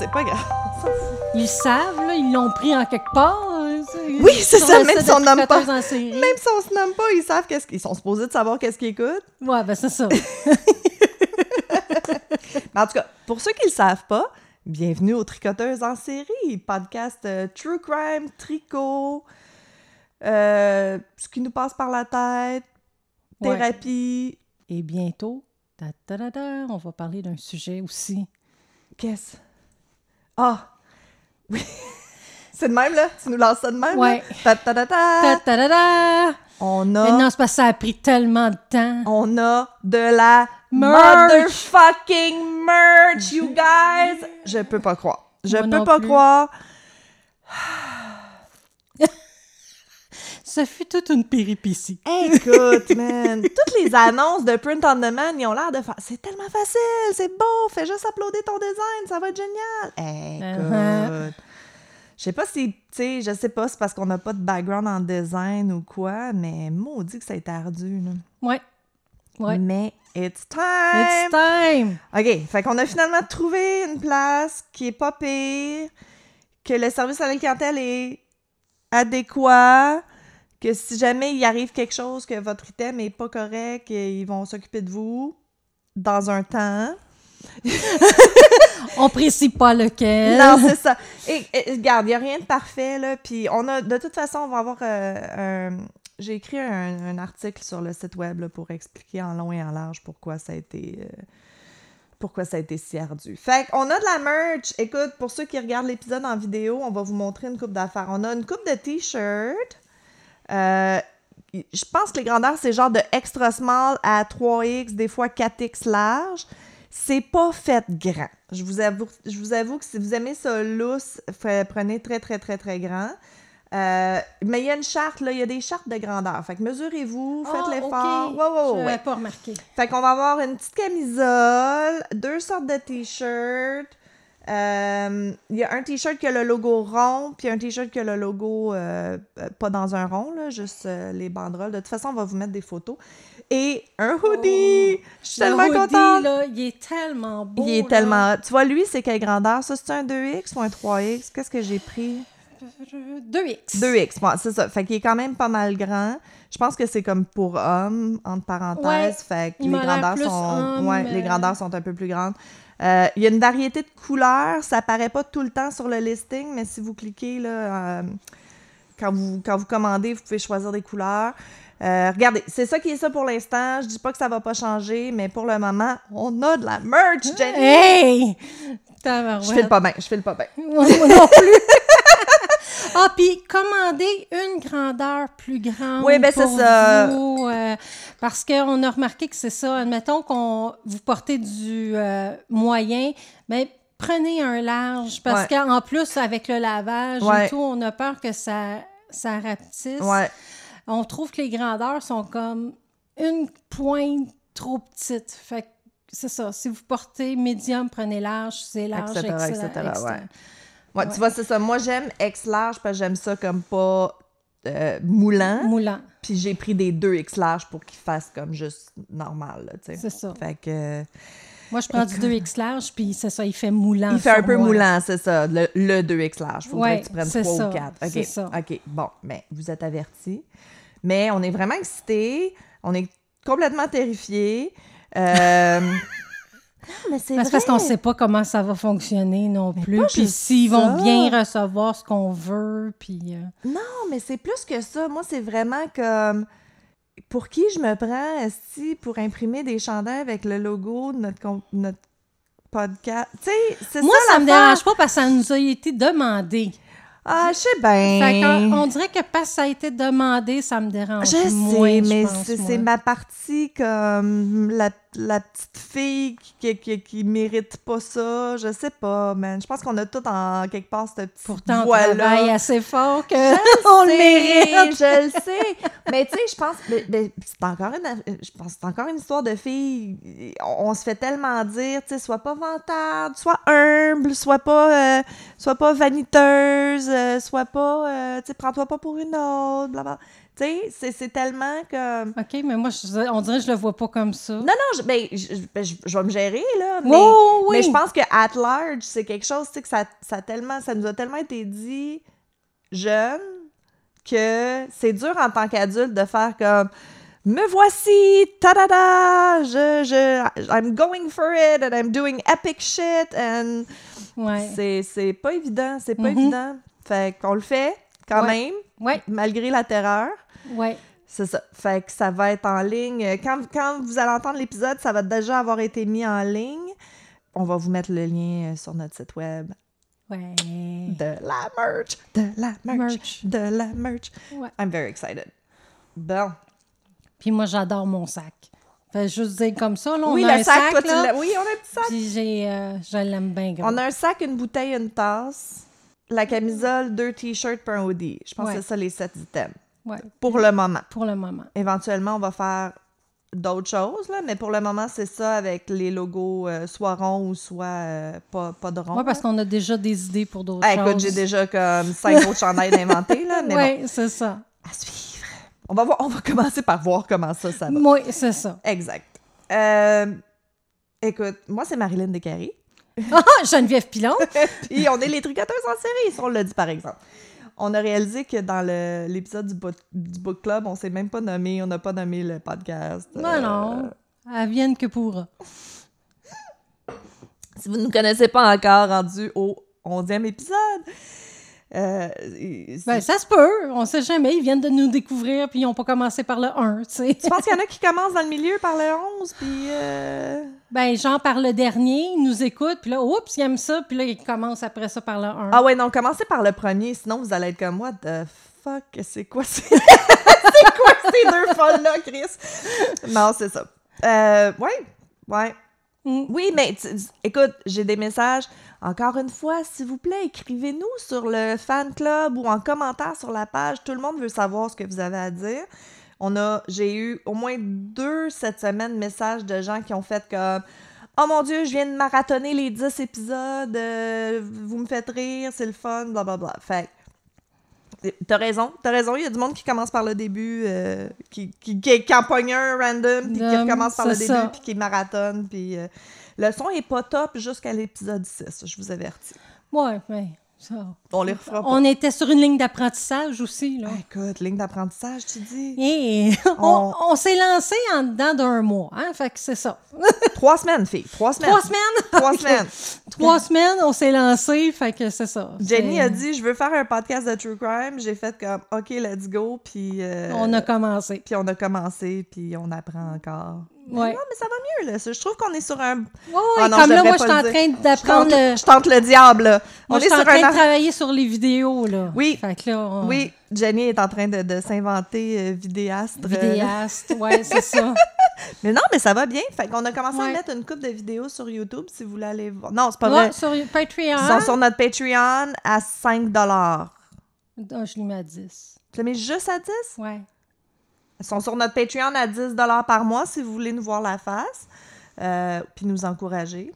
c'est pas grave. Ils savent, là, ils l'ont pris en quelque part. hein, Oui, c'est ça, même si on nomme pas. Même si on se nomme pas, ils savent qu'est-ce qu'ils sont supposés de savoir qu'est-ce qu'ils écoutent. Ouais, ben c'est ça. Mais en tout cas, pour ceux qui le savent pas, bienvenue aux Tricoteuses en série, podcast euh, True Crime, Tricot, euh, ce qui nous passe par la tête, Ouais. thérapie. Et bientôt, ta, ta, on va parler d'un sujet aussi. Qu'est-ce? Ah! Oui! C'est de même, là? Tu nous lances ça de même? Ouais. Là? Ta, ta, ta, ta. Ta, ta, ta, ta. On Mais a, non, c'est parce que ça a pris tellement de temps. on a de la Merch. motherfucking merch, you guys! Je peux pas croire. Je Moi peux pas plus. croire. Ça fut toute une péripétie. Écoute, man, toutes les annonces de Print on Demand, ils ont l'air de faire c'est tellement facile, c'est beau, fais juste uploader ton design, ça va être génial. Écoute. Uh-huh. Je sais pas si, tu sais, je sais pas, c'est parce qu'on n'a pas de background en design ou quoi, mais maudit que ça été ardu, là. Ouais. Ouais. Mais it's time! It's time! OK, fait qu'on a finalement trouvé une place qui est pas pire, que le service à la clientèle est adéquat, que si jamais il arrive quelque chose, que votre item est pas correct, ils vont s'occuper de vous dans un temps. On précise pas lequel. Non, c'est ça. Et, et, regarde, il n'y a rien de parfait, là. Puis on a, de toute façon, on va avoir euh, un... J'ai écrit un, un article sur le site web là, pour expliquer en long et en large pourquoi ça a été... euh, pourquoi ça a été si ardu. Fait qu'on a de la merch. Écoute, pour ceux qui regardent l'épisode en vidéo, on va vous montrer une coupe d'affaires. On a une coupe de t-shirts. Euh, je pense que les grandeurs, c'est genre de extra small à 3X, des fois 4X large. C'est pas fait grand. Je vous avoue, je vous avoue que si vous aimez ça lousse, prenez très, très, très, très grand. Euh, mais il y a une charte, là, il y a des chartes de grandeur. Fait que mesurez-vous, faites Ah, l'effort. ok. Ouais, ouais, Je ouais, pas remarqué. Fait qu'on va avoir une petite camisole, deux sortes de t-shirts. Euh, Il y a un t-shirt qui a le logo rond, puis un t-shirt qui a le logo euh, euh, pas dans un rond, là, juste euh, les banderoles. De toute façon, on va vous mettre des photos. Et un hoodie! Je suis Le tellement hoodie, contente! là, il est tellement beau. Il est là. tellement... Tu vois, lui, c'est quelle grandeur? Ça, c'est un 2X ou un 3X? Qu'est-ce que j'ai pris? 2X. 2X, bon, c'est ça. Fait qu'il est quand même pas mal grand. Je pense que c'est comme pour homme, entre parenthèses. Ouais, fait que les grandeurs sont. homme, ouais, les grandeurs sont un peu plus grandes. Euh, Il y a une variété de couleurs. Ça apparaît pas tout le temps sur le listing, mais si vous cliquez là, euh, quand, vous, quand vous commandez, vous pouvez choisir des couleurs. Euh, regardez, c'est ça qui est ça pour l'instant. Je dis pas que ça va pas changer, mais pour le moment, on a de la merch, Jenny! Hey! Je file pas bien, je file pas bien. Moi moi non plus. ah, puis commander une grandeur plus grande. Oui, ben, c'est ça. vous, euh, parce qu'on a remarqué que c'est ça. Admettons qu'on vous portez du euh, moyen, mais prenez un large. Parce Ouais. qu'en plus, avec le lavage Ouais. et tout, on a peur que ça, ça rapetisse. Ouais. On trouve que les grandeurs sont comme une pointe trop petite. Fait que c'est ça. Si vous portez médium, prenez large. Si c'est large, Etc., etc.. ouais. Tu vois, c'est ça. Moi, j'aime X large parce que j'aime ça comme pas euh, moulant. Moulant. Puis j'ai pris des 2 X large pour qu'ils fassent comme juste normal, là, tu sais. C'est ça. Fait que... Moi, je prends du 2X large, puis c'est ça, il fait moulant. Il fait un peu moi. moulant, c'est ça. Le, le 2 X large. Faudrait Ouais, que tu prennes c'est 3 ça, ou 4. OK. c'est ça. OK. Bon, mais vous êtes avertis. Mais on est vraiment excités. On est complètement terrifiés. Euh... mais c'est Mais parce qu'on ne sait pas comment ça va fonctionner non plus. pas Puis s'ils vont bien recevoir ce qu'on veut, puis... euh, Non, mais c'est plus que ça. Moi, c'est vraiment comme. Pour qui je me prends, si pour imprimer des chandails avec le logo de notre, notre podcast? Tu sais, c'est Moi, ça. ça me dérange pas parce que ça nous a été demandé. Ah, je sais bien. on dirait que parce que ça a été demandé, ça me dérange Je moins, sais, mais c'est ma partie comme la, la petite fille qui, qui, qui mérite pas ça. Je sais pas, man. Je pense qu'on a tout en quelque part cette petite Pourtant, on voix-là. travaille assez fort que on le mérite. Je le sais. Mais tu sais, je pense. mais- mais c'est encore une. Je pense que c'est encore une histoire de fille. On, on se fait tellement dire, tu sais, sois pas vantarde, sois humble, sois pas, euh, sois pas vaniteuse, euh, sois pas. euh, tu sais, prends-toi pas pour une autre, blablabla. Tu sais, c'est- c'est tellement comme... OK, mais moi, je- on dirait que je le vois pas comme ça. Non, non, je, ben, je, ben, je- je vais me gérer, là, mais... Oh, oui! Mais je pense que at large, c'est quelque chose, tu sais, que ça, ça, tellement, ça nous a tellement été dit jeune que c'est dur en tant qu'adulte de faire comme me voici, ta da da, je, je, I'm going for it and I'm doing epic shit and Ouais. c'est, c'est pas évident, c'est pas Mhm. évident. Fait qu'on le fait quand Ouais. même, Ouais, malgré la terreur. Ouais. C'est ça. Fait que ça va être en ligne. Quand, quand vous allez entendre l'épisode, ça va déjà avoir été mis en ligne. On va vous mettre le lien euh, sur notre site web. Ouais. De la merch, de la merch, Merch. de la merch. Ouais. I'm very excited. Bon. Puis moi, j'adore mon sac. Fait juste dire comme ça, là, on oui, a le un sac, sac, toi, là, Oui, on a un petit sac. puis j'ai, euh, je l'aime bien gros. On a un sac, une bouteille, une tasse, la camisole, deux t-shirts puis un hoodie. Je pense Ouais. que c'est ça les sept items. Ouais, Pour le moment. pour le moment. Éventuellement, on va faire d'autres choses, là, mais pour le moment, c'est ça avec les logos euh, soit ronds ou soit euh, pas, pas de ronds. Moi, parce qu'on a déjà des idées pour d'autres Ah, choses. écoute, j'ai déjà comme cinq autres chandails d'inventer, là, mais Oui, c'est ça. à suivre. On va, voir, on va commencer par voir comment ça, ça va. Oui, c'est ça. Exact. Euh, écoute, moi, c'est Marilyn Descaries. Ah, Geneviève Pilon. Puis on est les tricoteuses en série, ça, on l'a dit par exemple. On a réalisé que dans l'épisode du, book- du book club, on s'est même pas nommé, on n'a pas nommé le podcast. Non, Euh, non. Elle vienne que pourra. Si vous ne nous connaissez pas encore, rendu au 11e épisode, euh, Ben, ça se peut. On sait jamais. Ils viennent de nous découvrir, puis ils n'ont pas commencé par le 1, tu sais. tu penses qu'il y en a qui commencent dans le milieu par le 11, puis... euh, Ben, genre par le dernier, ils nous écoutent, puis là, oups, ils aiment ça, puis là, ils commencent après ça par le 1. Ah ouais, non, commencez par le premier, sinon vous allez être comme moi. The fuck, c'est quoi ces... c'est quoi ces deux folles-là, Chris? Non, c'est ça. Euh, ouais, ouais. Mm. Oui, mais écoute, j'ai des messages. Encore une fois, s'il vous plaît, écrivez-nous sur le fan club ou en commentaire sur la page. Tout le monde veut savoir ce que vous avez à dire. On a, j'ai eu au moins deux cette semaine messages de gens qui ont fait comme Oh mon Dieu, je viens de marathonner les 10 épisodes, euh, vous me faites rire, c'est le fun, blablabla. Fait que, T'as raison, t'as raison. Il y a du monde qui commence par le début, euh, qui, qui, qui, qui en pogne un random, puis qui recommence par le début, puis qui marathonne. Puis euh, le son est pas top jusqu'à l'épisode 6, je vous avertis. Ouais, ouais. Ça. On les refera pas. On était sur une ligne d'apprentissage aussi, là. Ah, écoute, ligne d'apprentissage, tu dis? Et on, On- on s'est lancé en dedans d'un mois, hein? Fait que c'est ça. Trois semaines, fille. Trois semaines. Trois semaines? Trois semaines. Trois semaines, on s'est lancé, fait que c'est ça. Jenny a dit Je veux faire un podcast de True Crime. J'ai fait comme OK, let's go. Puis, euh, On a commencé. puis on a commencé, puis on apprend encore. Ouais. Non, mais ça va mieux, là. Je trouve qu'on est sur un. Ouais, Ah non, comme là, moi, je suis en train Je d'apprendre le... je tente le diable, là. Moi, on je est suis en train un. de travailler sur les vidéos, là. Oui. Fait que là, on... Oui, Jenny est en train de, de s'inventer euh, vidéastre. euh, Vidéaste, ouais, c'est ça. Mais non, mais ça va bien. Fait qu'on a commencé à mettre une coupe de vidéos sur YouTube si vous voulez aller voir. Non, c'est pas vrai. Ouais, sur Patreon. Ils sont sur notre Patreon à 5 Ah, je l'ai mis à 10. Tu l'as mis juste à 10? Ouais. Sont sur notre Patreon à 10 par mois si vous voulez nous voir la face. euh, puis nous encourager.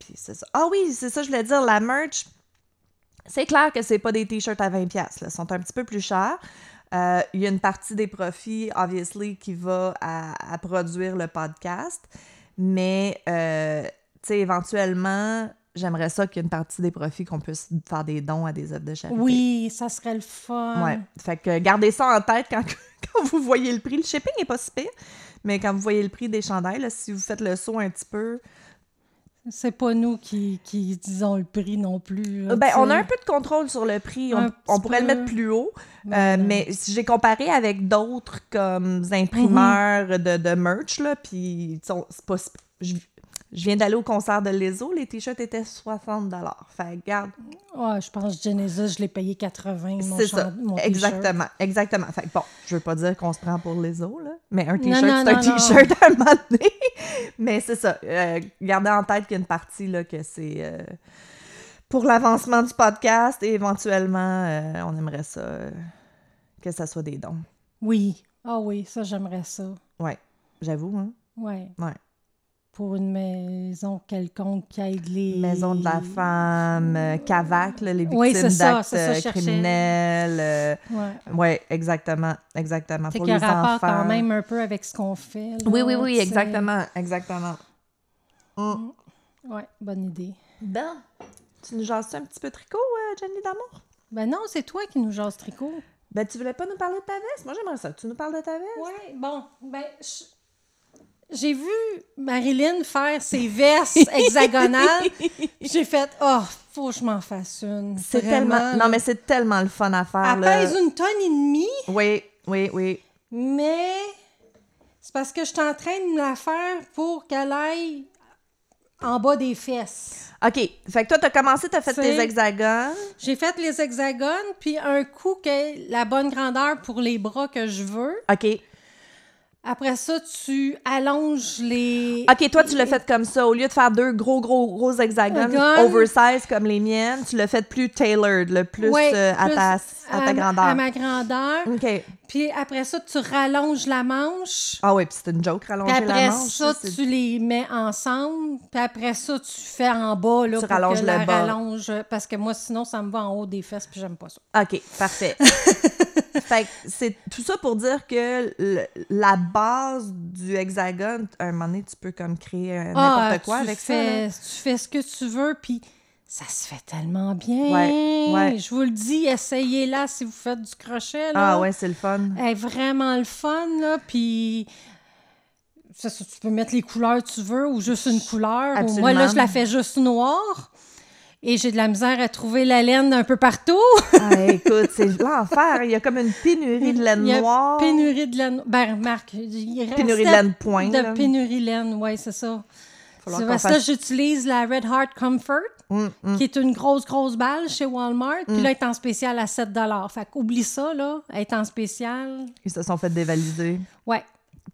Puis c'est ça. Ah oui, c'est ça, je voulais dire, la merch. C'est clair que c'est pas des t-shirts à 20$. Là. Ils sont un petit peu plus chers. Euh, Il y a une partie des profits, obviously, qui va à, à produire le podcast. Mais, euh, tu sais, éventuellement, j'aimerais ça qu'il y ait une partie des profits qu'on puisse faire des dons à des œuvres de charité. Oui, ça serait le fun. Ouais. Fait que gardez ça en tête quand, quand vous voyez le prix. Le shipping n'est pas si pire, mais quand vous voyez le prix des chandails, là, si vous faites le saut un petit peu, C'est pas nous qui, qui disons le prix non plus. là, ben, on a un peu de contrôle sur le prix. On, on pourrait le mettre plus haut. Mais Euh, mais si j'ai comparé avec d'autres comme imprimeurs Mhm. de, de merch, là, puis c'est pas je, viens d'aller au concert de Leso, les t-shirts étaient 60 Fait que, garde, Ouais, je pense que Genesis, je l'ai payé 80. mon c'est ça. mon. Exactement, exactement. Fait que bon, je veux pas dire qu'on se prend pour Leso, là, mais un t-shirt, c'est un t-shirt à un moment donné. mais c'est ça. euh, gardez en tête qu'il y a une partie, là, que c'est euh, pour l'avancement du podcast et éventuellement, euh, on aimerait ça, que ça soit des dons. Oui. Ah oui, ça, j'aimerais ça. Ouais, j'avoue, hein. Ouais. Ouais. Pour une maison quelconque qui aide les... Maison de la femme, euh, CAVAC, là, les victimes Oui, c'est ça, d'actes c'est ça, je euh, criminels. euh, Ouais. ouais, exactement, exactement. Fait Pour qu'il y les a rapport enfants. quand même un peu avec ce qu'on fait. là, Oui, oui, oui, sais. exactement, exactement. Mm. Ouais, bonne idée. Ben, tu nous jases un petit peu tricot, euh, Jenny d'amour? Ben non, c'est toi qui nous jase tricot. Ben, tu voulais pas nous parler de ta veste? Moi, j'aimerais ça. que Tu nous parles de ta veste? Ouais, bon, ben, je- j'ai vu Marilyn faire ses vestes hexagonales. J'ai fait, oh, faut que je m'en fasse une. C'est tellement... Non, mais c'est tellement le fun à faire, Elle là. pèse une tonne et demie, Oui, oui, oui. mais c'est parce que je suis en train de me la faire pour qu'elle aille en bas des fesses. OK. Fait que toi, t'as commencé, t'as fait tes hexagones. J'ai fait les hexagones, puis un coup que la bonne grandeur pour les bras que je veux. OK. Après ça, tu allonges les... OK, toi, tu l'as fait comme ça. Au lieu de faire deux gros, gros, gros hexagones Hexagone. oversize comme les miennes, tu l'as fait plus tailored, le plus Ouais, euh, à, plus ta, à ta grandeur. À ma grandeur. OK. Puis après ça, tu rallonges la manche. Ah oui, puis c'est une joke, rallonger après la manche. ça, c'est- tu les mets ensemble. Puis après ça, tu fais en bas, là, Tu pour rallonges que la le bas. rallonge. Parce que moi, sinon, ça me va en haut des fesses, puis j'aime pas ça. OK, parfait. fait que c'est tout ça pour dire que le- la base du hexagone, à un moment donné, tu peux comme créer euh, n'importe Ah, quoi tu avec ça. là. Tu fais ce que tu veux, puis ça se fait tellement bien. Ouais, ouais. Je vous le dis, essayez-la si vous faites du crochet. Là. Ah ouais, c'est le fun. Elle est vraiment le fun, là, puis... ça, tu peux mettre les couleurs que tu veux ou juste une couleur. Ou moi, là, je la fais juste noire. Et j'ai de la misère à trouver la laine un peu partout. Ah, écoute, c'est l'enfer. Il y a comme une pénurie de laine Il y a noire. Pénurie de laine. Ben, remarque, il reste Pénurie de laine point, De là. pénurie de laine, oui, c'est ça. C'est parce que fasse- là, j'utilise la Red Heart Comfort, Hum, hum. qui est une grosse, grosse balle chez Walmart. Puis là, elle est en spécial à 7 Fait qu'oublie ça, là. Elle est en spécial. Ils se sont fait dévaliser. Ouais.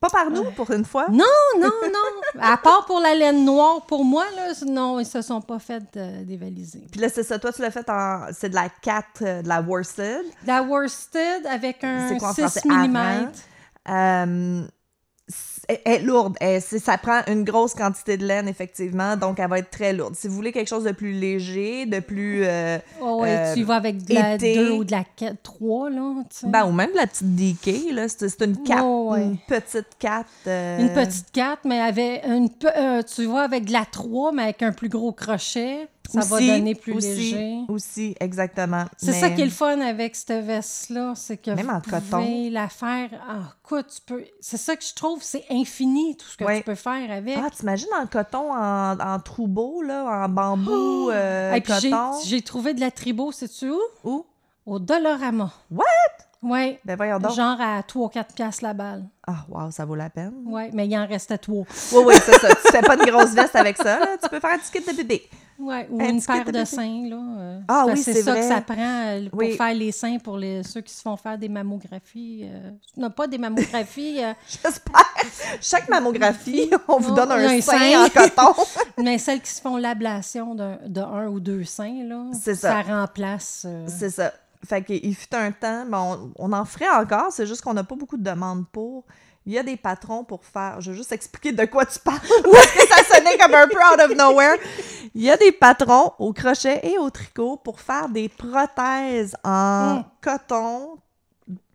Pas par nous, pour une fois? Non, non, non. À part pour la laine noire, pour moi, là, non, ils se sont pas fait euh, dévaliser. Puis là, c'est ça. Toi, tu l'as fait en... C'est de la 4, euh, de la worsted. La worsted avec un quoi en 6 français? mm. Euh, elle est lourde. Elle- ça prend une grosse quantité de laine, effectivement, donc elle va être très lourde. Si vous voulez quelque chose de plus léger, de plus... euh, Oh, ouais, Euh, tu y vas avec de la été. 2 ou de la 4, 3, là. tu sais. ben, ou même la petite DK, là, c'est une 4, Oh, ouais. une petite 4. euh, Une petite 4, mais avec une, euh, tu vois avec de la 3, mais avec un plus gros crochet. Ça va donner plus aussi, léger. Aussi, exactement. C'est Mais- ça qui est le fun avec cette veste-là, c'est que Même vous en pouvez coton. la faire... Ah, écoute, tu peux... C'est ça que je trouve, c'est infini tout ce que Ouais. tu peux faire avec. Ah, t'imagines en coton, en, en troupeau, là, en bambou, euh, Oh! Et puis j'ai- coton? j'ai trouvé de la tribo, sais-tu où? Où? Au Dolorama. What? Oui. Ben voyons donc. Genre à 3 ou 4 piastres la balle. Ah, wow, ça vaut la peine. Oui, mais il en restait 3. Oui, oui, c'est ça. Tu fais pas de grosse veste avec ça, là. Tu peux faire un petit kit de bébé. Oui, ou Un une paire de seins, là. euh, Ah oui, c'est ça vrai. que ça prend euh, pour Oui. faire les seins pour les, ceux qui se font faire des mammographies. euh, non, pas des mammographies, euh, J'espère. Chaque mammographie, on vous Non, donne un, un sein, sein. en coton. mais celles qui se font l'ablation d'un- de un ou deux seins, là. Ça. Ça remplace. euh, c'est ça. Fait qu'il fut un temps, bon, on, on en ferait encore, c'est juste qu'on n'a pas beaucoup de demandes pour. Il y a des patrons pour faire. Je vais juste expliquer de quoi tu parles. Parce que ça sonnait comme un peu out of nowhere. Il y a des patrons au crochet et au tricot pour faire des prothèses en Mm. coton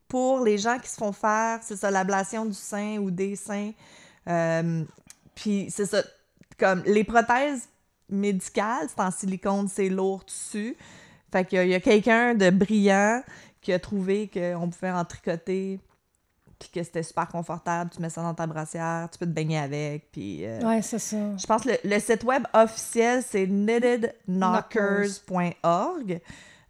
pour les gens qui se font faire, c'est ça, l'ablation du sein ou des seins. Euh, Puis c'est ça, comme les prothèses médicales, c'est en silicone, c'est lourd dessus. Fait qu'il y a- il y a quelqu'un de brillant qui a trouvé qu'on pouvait en tricoter, puis que c'était super confortable. Tu mets ça dans ta brassière, tu peux te baigner avec, puis... euh, Ouais, c'est ça. je pense que le, le site web officiel, c'est knittedknockers.org.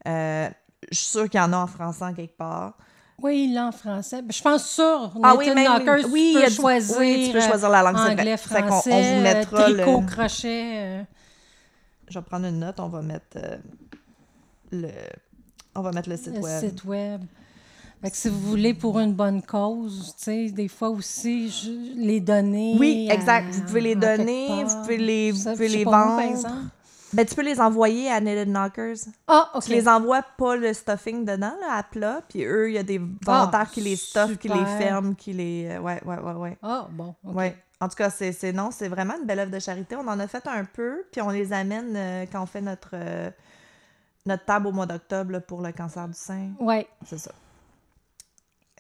Euh, je suis sûre qu'il y en a en français en quelque part. Oui, il l'a en français. Ben, Je pense sur Ah oui, même- Knockers, oui, il tu peux a choisir, oui, tu peux choisir la langue, euh, anglais, qu'on- on français, vous mettra euh, tricot, le- crochet. euh, Je vais prendre une note, on va mettre euh, le... On va mettre le site le web. site web. Fait que si vous voulez pour une bonne cause, tu sais, des fois aussi, je- les donner. Oui, à- exact. Vous pouvez les donner, part. vous pouvez les, vous pouvez les pas où, par vendre. exemple. Ben, tu peux les envoyer à Knitted Knockers. Ah, OK. Tu les envoies pas le stuffing dedans, là, à plat, puis eux, il y a des volontaires qui les stuffent, qui les ferment, qui les... euh, Ouais, ouais, ouais, ouais. Ah, bon. OK. Ouais. En tout cas, c'est non, c'est vraiment une belle œuvre de charité. On en a fait un peu, puis on les amène euh, quand on fait notre, euh, notre table au mois d'octobre pour le cancer du sein. Ouais. C'est ça.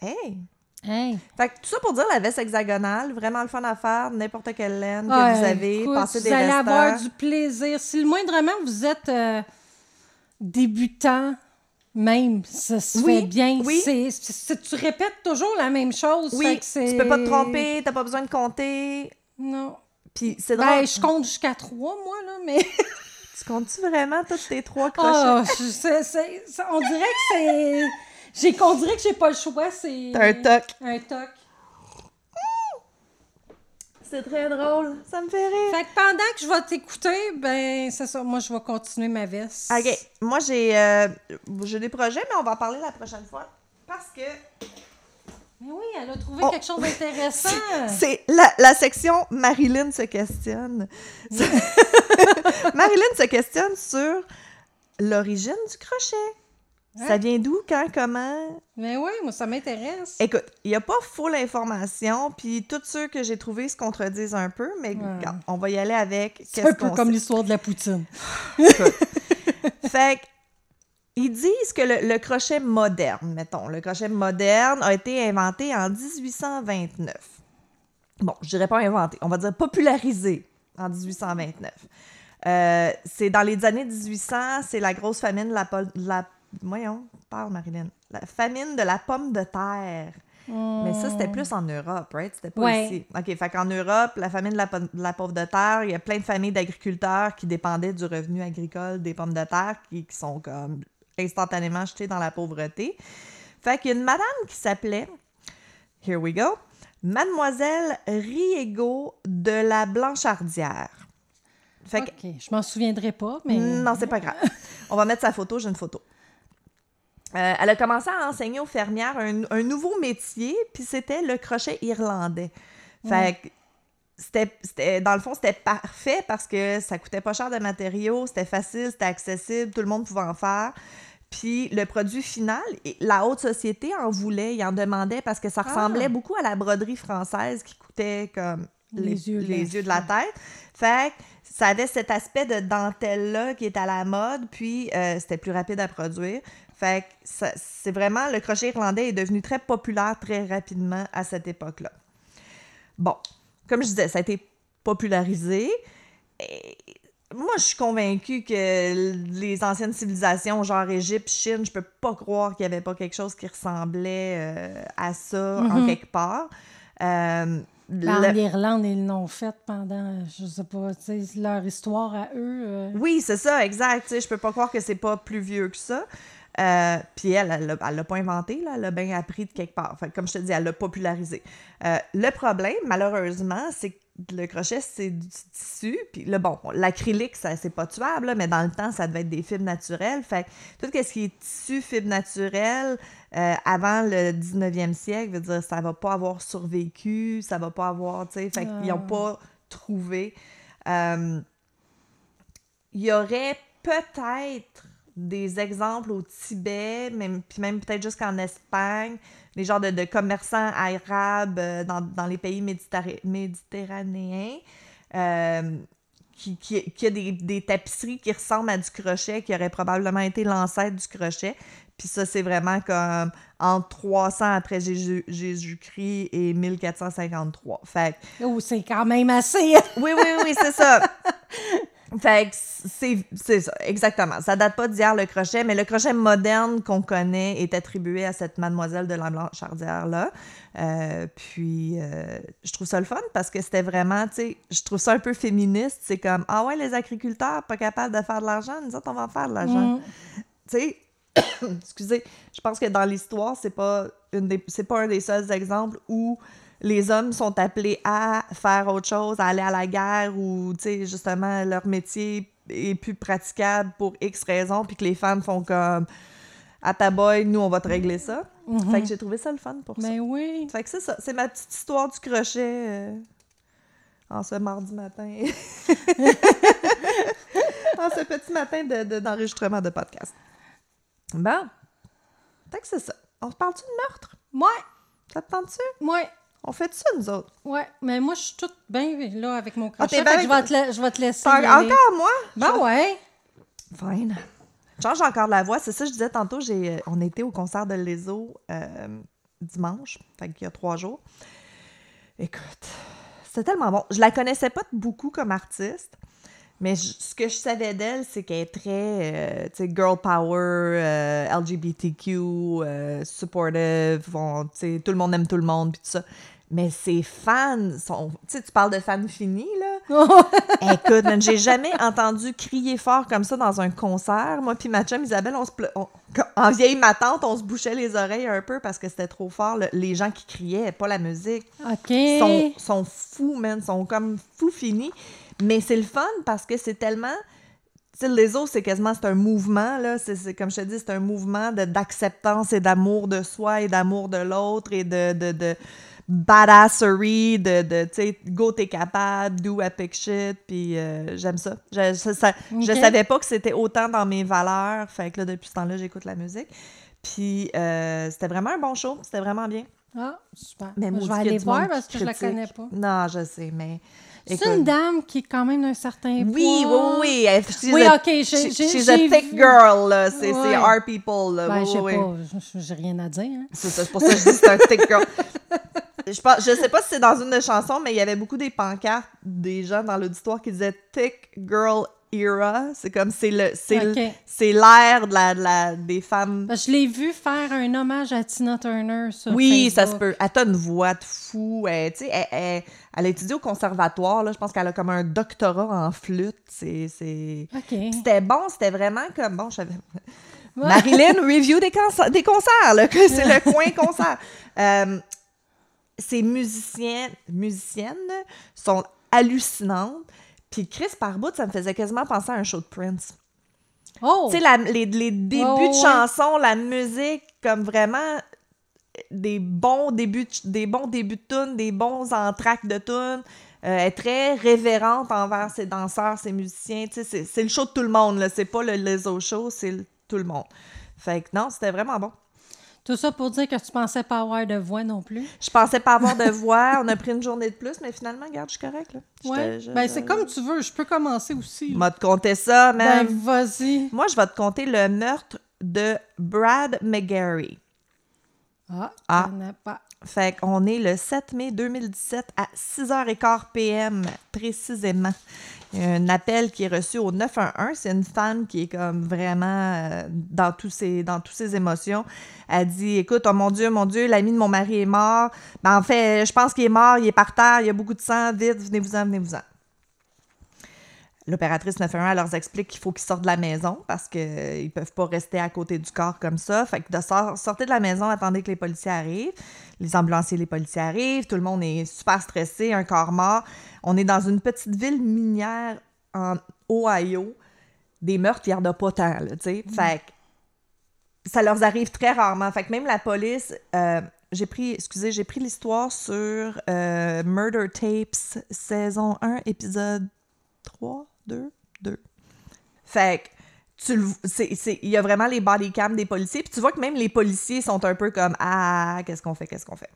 Hey! Hey. Fait que tout ça pour dire la veste hexagonale, vraiment le fun à faire, n'importe quelle laine que Ouais, vous avez, écoute, passez vous des allez restants. avoir du plaisir. Si le moindrement vous êtes euh, débutant, même, ça se Oui, fait bien. oui. Tu répètes toujours la même chose. fait Oui, que tu peux pas te tromper, t'as pas besoin de compter. Non. Puis c'est drôle. Ben, je compte jusqu'à trois, moi, là, mais... Tu comptes-tu vraiment tous tes trois crochets? Ah, je- ça- on dirait que c'est... j'ai- On dirait que j'ai pas le choix, c'est... T'as un toc. Un toc. C'est très drôle. Ça me fait rire. Fait que pendant que je vais t'écouter, ben, c'est ça, moi, je vais continuer ma veste. OK. Moi, j'ai euh, j'ai des projets, mais on va en parler la prochaine fois. Parce que Mais oui, elle a trouvé Oh. quelque chose d'intéressant. c'est la, la section Marilyn se questionne. Marilyn se questionne sur l'origine du crochet. Ça Hein? vient d'où, quand, comment? Mais oui, moi, ça m'intéresse. Écoute, il n'y a pas full information, puis tous ceux que j'ai trouvés se contredisent un peu, mais Ouais. regarde, on va y aller avec C'est un peu comme l'histoire de la poutine. Fait que, ils disent que le, le crochet moderne, mettons, le crochet moderne a été inventé en 1829. Bon, je dirais pas inventé, on va dire popularisé en 1829. Euh, c'est dans les années 1800, c'est la grosse famine de la, de la voyons, parle Marilyn, la famine de la pomme de terre. Mais ça, c'était plus en Europe, right? C'était pas Ouais. ici. OK, fait qu'en Europe, la famine de la, de la pauvre de terre, il y a plein de familles d'agriculteurs qui dépendaient du revenu agricole des pommes de terre qui, qui sont comme instantanément jetées dans la pauvreté. Fait qu'il y a une madame qui s'appelait, here we go, Mademoiselle Riego de la Blanchardière. Fait que OK, je m'en souviendrai pas, mais... non, c'est pas grave. On va mettre sa photo, j'ai une photo. Euh, elle a commencé à enseigner aux fermières un, un nouveau métier, puis c'était le crochet irlandais. Fait que c'était, c'était- dans le fond, c'était parfait parce que ça coûtait pas cher de matériaux, c'était facile, c'était accessible, tout le monde pouvait en faire. Puis le produit final, la haute société en voulait, il en demandait parce que ça ressemblait Ah. beaucoup à la broderie française qui coûtait comme les, Les yeux de la- les yeux de la tête. Fait que ça avait cet aspect de dentelle-là qui est à la mode, puis euh, c'était plus rapide à produire. Fait que c'est vraiment, le crochet irlandais est devenu très populaire très rapidement à cette époque-là. Bon, comme je disais, ça a été popularisé. Et moi, je suis convaincue que les anciennes civilisations, genre Égypte, Chine, je peux pas croire qu'il y avait pas quelque chose qui ressemblait euh, à ça en Mhm. quelque part. Euh, Ben, le- En Irlande, ils l'ont fait pendant, je sais pas, leur histoire à eux. euh, Oui, c'est ça, exact. Je peux pas croire que c'est pas plus vieux que ça. Euh, puis elle, elle l'a- pas inventé, là, elle l'a bien appris de quelque part. Que comme je te dis, elle l'a popularisé. Euh, le problème, malheureusement, c'est que le crochet, c'est du tissu. Puis le bon, l'acrylique, ça, c'est pas tuable, là, mais dans le temps, ça devait être des fibres naturelles. Fait tout ce qui est tissu, fibres naturelles, euh, avant le 19e siècle, veut dire, ça va pas avoir survécu, ça va pas avoir, tu sais, fait qu'ils Ah. ont pas trouvé. Euh, il y aurait peut-être des exemples au Tibet, même, puis même peut-être jusqu'en Espagne, des genres de, de commerçants arabes euh, dans, dans les pays méditerra- méditerranéens, euh, qui, qui, qui a des, des tapisseries qui ressemblent à du crochet, qui auraient probablement été l'ancêtre du crochet. Puis ça, c'est vraiment comme entre 300 après Jésus- Jésus-Christ et 1453. Fait Oh, c'est quand même assez. oui, oui, oui, c'est ça. Fait que c'est ça, exactement. Ça date pas d'hier, le crochet, mais le crochet moderne qu'on connaît est attribué à cette mademoiselle de la Blancharddière-là. Euh, puis, euh, je trouve ça le fun parce que c'était vraiment, tu sais, je trouve ça un peu féministe. C'est comme, ah ouais, les agriculteurs pas capables de faire de l'argent, nous autres, on va en faire de l'argent. Mm. Tu sais, excusez, je pense que dans l'histoire, c'est pas une des, c'est pas un des seuls exemples où les hommes sont appelés à faire autre chose, à aller à la guerre ou, tu sais, justement, leur métier est plus praticable pour X raisons, puis que les femmes font comme à ta boy, nous, on va te régler ça. Fait que j'ai trouvé ça le fun pour ça. Ben oui. Fait que c'est ça, c'est ma petite histoire du crochet euh, en ce mardi matin. en ce petit matin de- de- d'enregistrement de, podcast. Bon. Fait que c'est ça. On se parle-tu de meurtre? Ouais, Ça te tente-tu? ouais, On fait ça, nous autres? ouais. Mais moi, je suis toute bien là avec mon Ah, crochet. bien que je, vais te la- je vais te laisser. Encore moi? Ben ouais. Fine. Change encore la voix. C'est ça, je disais tantôt, j'ai, euh, on était au concert de l'ESO euh, dimanche, fait qu'il y a trois jours. Écoute, c'était tellement bon. Je la connaissais pas beaucoup comme artiste, mais je- ce que je savais d'elle, c'est qu'elle est très, euh, tu sais, girl power, euh, LGBTQ, euh, supportive, on- tu sais, tout le monde aime tout le monde, puis tout ça. Mais ses fans sont... Tu sais, tu parles de fans finis, là? Écoute, man, j'ai jamais entendu crier fort comme ça dans un concert. Moi puis ma chum Isabelle, on se on- en vieille ma tante, on se bouchait les oreilles un peu parce que c'était trop fort. le- les gens qui criaient, pas la musique. OK. sont, sont fous, man. sont comme fous finis. Mais c'est le fun parce que c'est tellement... Tu sais, les autres, c'est quasiment c'est un mouvement, là. C'est, comme je te dis, c'est un mouvement de, d'acceptance et d'amour de soi et d'amour de l'autre et de, de, de badassery, de, de tu sais, go, t'es capable, do epic shit, puis euh, j'aime ça. Je, ça- ça- je savais pas que c'était autant dans mes valeurs, fait que là, depuis ce temps-là, j'écoute la musique. Puis euh, c'était vraiment un bon show, c'était vraiment bien. Ah, super. Mais je vais aller voir parce que je la connais pas. Non, je sais, mais... C'est une dame qui est quand même d'un certain poids. oui, oui, oui. she's Oui, a- OK, j'ai- she- j'ai- She's a thick vu. girl, là. C'est Ouais. our people, là. Ben, Oui, je sais oui, oui. pas, j'ai rien à dire. hein. C'est ça, c'est pour ça que je dis que c'est un thick girl. Je, pense, je sais pas si c'est dans une des chansons, mais il y avait beaucoup des pancartes des gens dans l'auditoire qui disaient Thick Girl Era. C'est comme, c'est le, c'est le- Ok. c'est l'ère de la, de la- des femmes. Je l'ai vu faire un hommage à Tina Turner sur Oui, ça se peut. Elle a une voix de fou. Elle, tu sais, elle, elle- elle a étudié au conservatoire. Là. Je pense qu'elle a comme un doctorat en flûte. C'est, c'est... OK. C'était bon, c'était vraiment comme bon. Je savais... Ouais. Marilyn review des, concerts, des concerts, là, que c'est le coin concert. Euh, ces musiciens, musiciennes sont hallucinantes. Puis Chris Parbout, ça me faisait quasiment penser à un show de Prince. Oh! Tu sais, les, les débuts Oh, de ouais. chansons, la musique, comme vraiment des bons débuts, de- des bons débuts de tunes, des bons entractes de tunes. Euh, est très révérente envers ses danseurs, ses musiciens. Tu sais, c'est, le show de tout le monde, là. C'est pas le les autres show, c'est tout le monde. Fait que non, c'était vraiment bon. Tout ça pour dire que tu pensais pas avoir de voix non plus. Je pensais pas avoir de voix. On a pris une journée de plus, mais finalement, regarde, je suis correcte, Ouais. Ben, c'est comme tu veux. Je peux commencer aussi. M'a te compter ça, Ben, man. vas-y. Moi, je vais te compter le meurtre de Brad McGarry. Ah, Ah. connais pas. Fait qu'on est le 7 mai 2017 à 6h15 p.m. précisément. Un appel qui est reçu au 911. C'est une femme qui est comme vraiment euh, dans, tous ses, dans toutes ses émotions. Elle dit Écoute, oh mon Dieu, mon Dieu, l'ami de mon mari est mort. Ben, en fait, je pense qu'il est mort, il est par terre, il y a beaucoup de sang, vite, venez-vous-en, venez-vous-en. L'opératrice 911 elle leur explique qu'il faut qu'ils sortent de la maison parce qu'ils ne peuvent pas rester à côté du corps comme ça. Fait que de sor- sortez de la maison, attendez que les policiers arrivent. Les ambulanciers, les policiers arrivent. Tout le monde est super stressé, un corps mort. On est dans une petite ville minière en Ohio. Des meurtres, il n'y en a pas tant, tu sais. Fait que ça leur arrive très rarement. Fait que même la police... euh, j'ai pris, excusez, j'ai pris l'histoire sur euh, Murder Tapes, saison 1, épisode 3, 2, 2. Fait que il y a vraiment les body cams des policiers. Puis tu vois que même les policiers sont un peu comme Ah, qu'est-ce qu'on fait, qu'est-ce qu'on fait?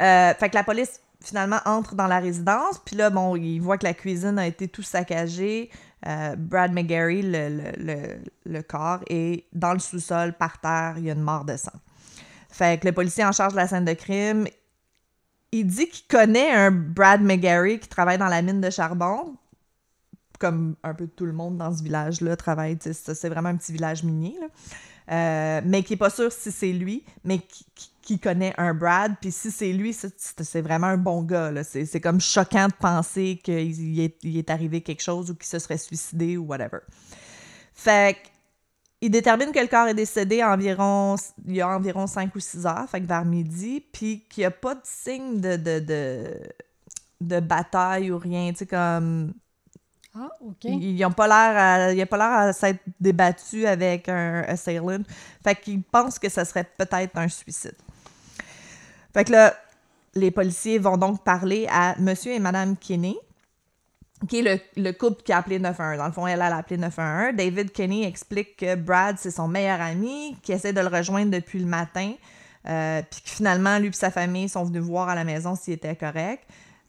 Euh, fait que la police finalement entre dans la résidence. Puis là, bon, ils voient que la cuisine a été tout saccagée. Euh, Brad McGarry, le, le, le- le corps, est dans le sous-sol, par terre. Il y a une mort de sang. Fait que le policier en charge de la scène de crime, il dit qu'il connaît un Brad McGarry qui travaille dans la mine de charbon. Comme un peu tout le monde dans ce village-là travaille. C'est vraiment un petit village minier. Euh, mais qui n'est pas sûr si c'est lui, mais qui, connaît un Brad. Puis si c'est lui, c'est- vraiment un bon gars. C'est comme choquant de penser qu'il est, il est arrivé quelque chose ou qu'il se serait suicidé ou whatever. Fait il détermine que le corps est décédé environ, il y a environ 5 ou 6 heures, fait vers midi, puis qu'il n'y a pas de signe de, de, de, de bataille ou rien, tu sais, comme... Ah, OK. Ils n'ont pas l'air à, pas s'être débattu avec un assailant. Fait qu'ils pensent que ça serait peut-être un suicide. Fait que là, les policiers vont donc parler à monsieur et madame Kinney. qui est le, le couple qui a appelé 911. Dans le fond, elle, a appelé 911. David Kenny explique que Brad, c'est son meilleur ami, qui essaie de le rejoindre depuis le matin, euh, puis que finalement, lui et sa famille sont venus voir à la maison s'il était correct.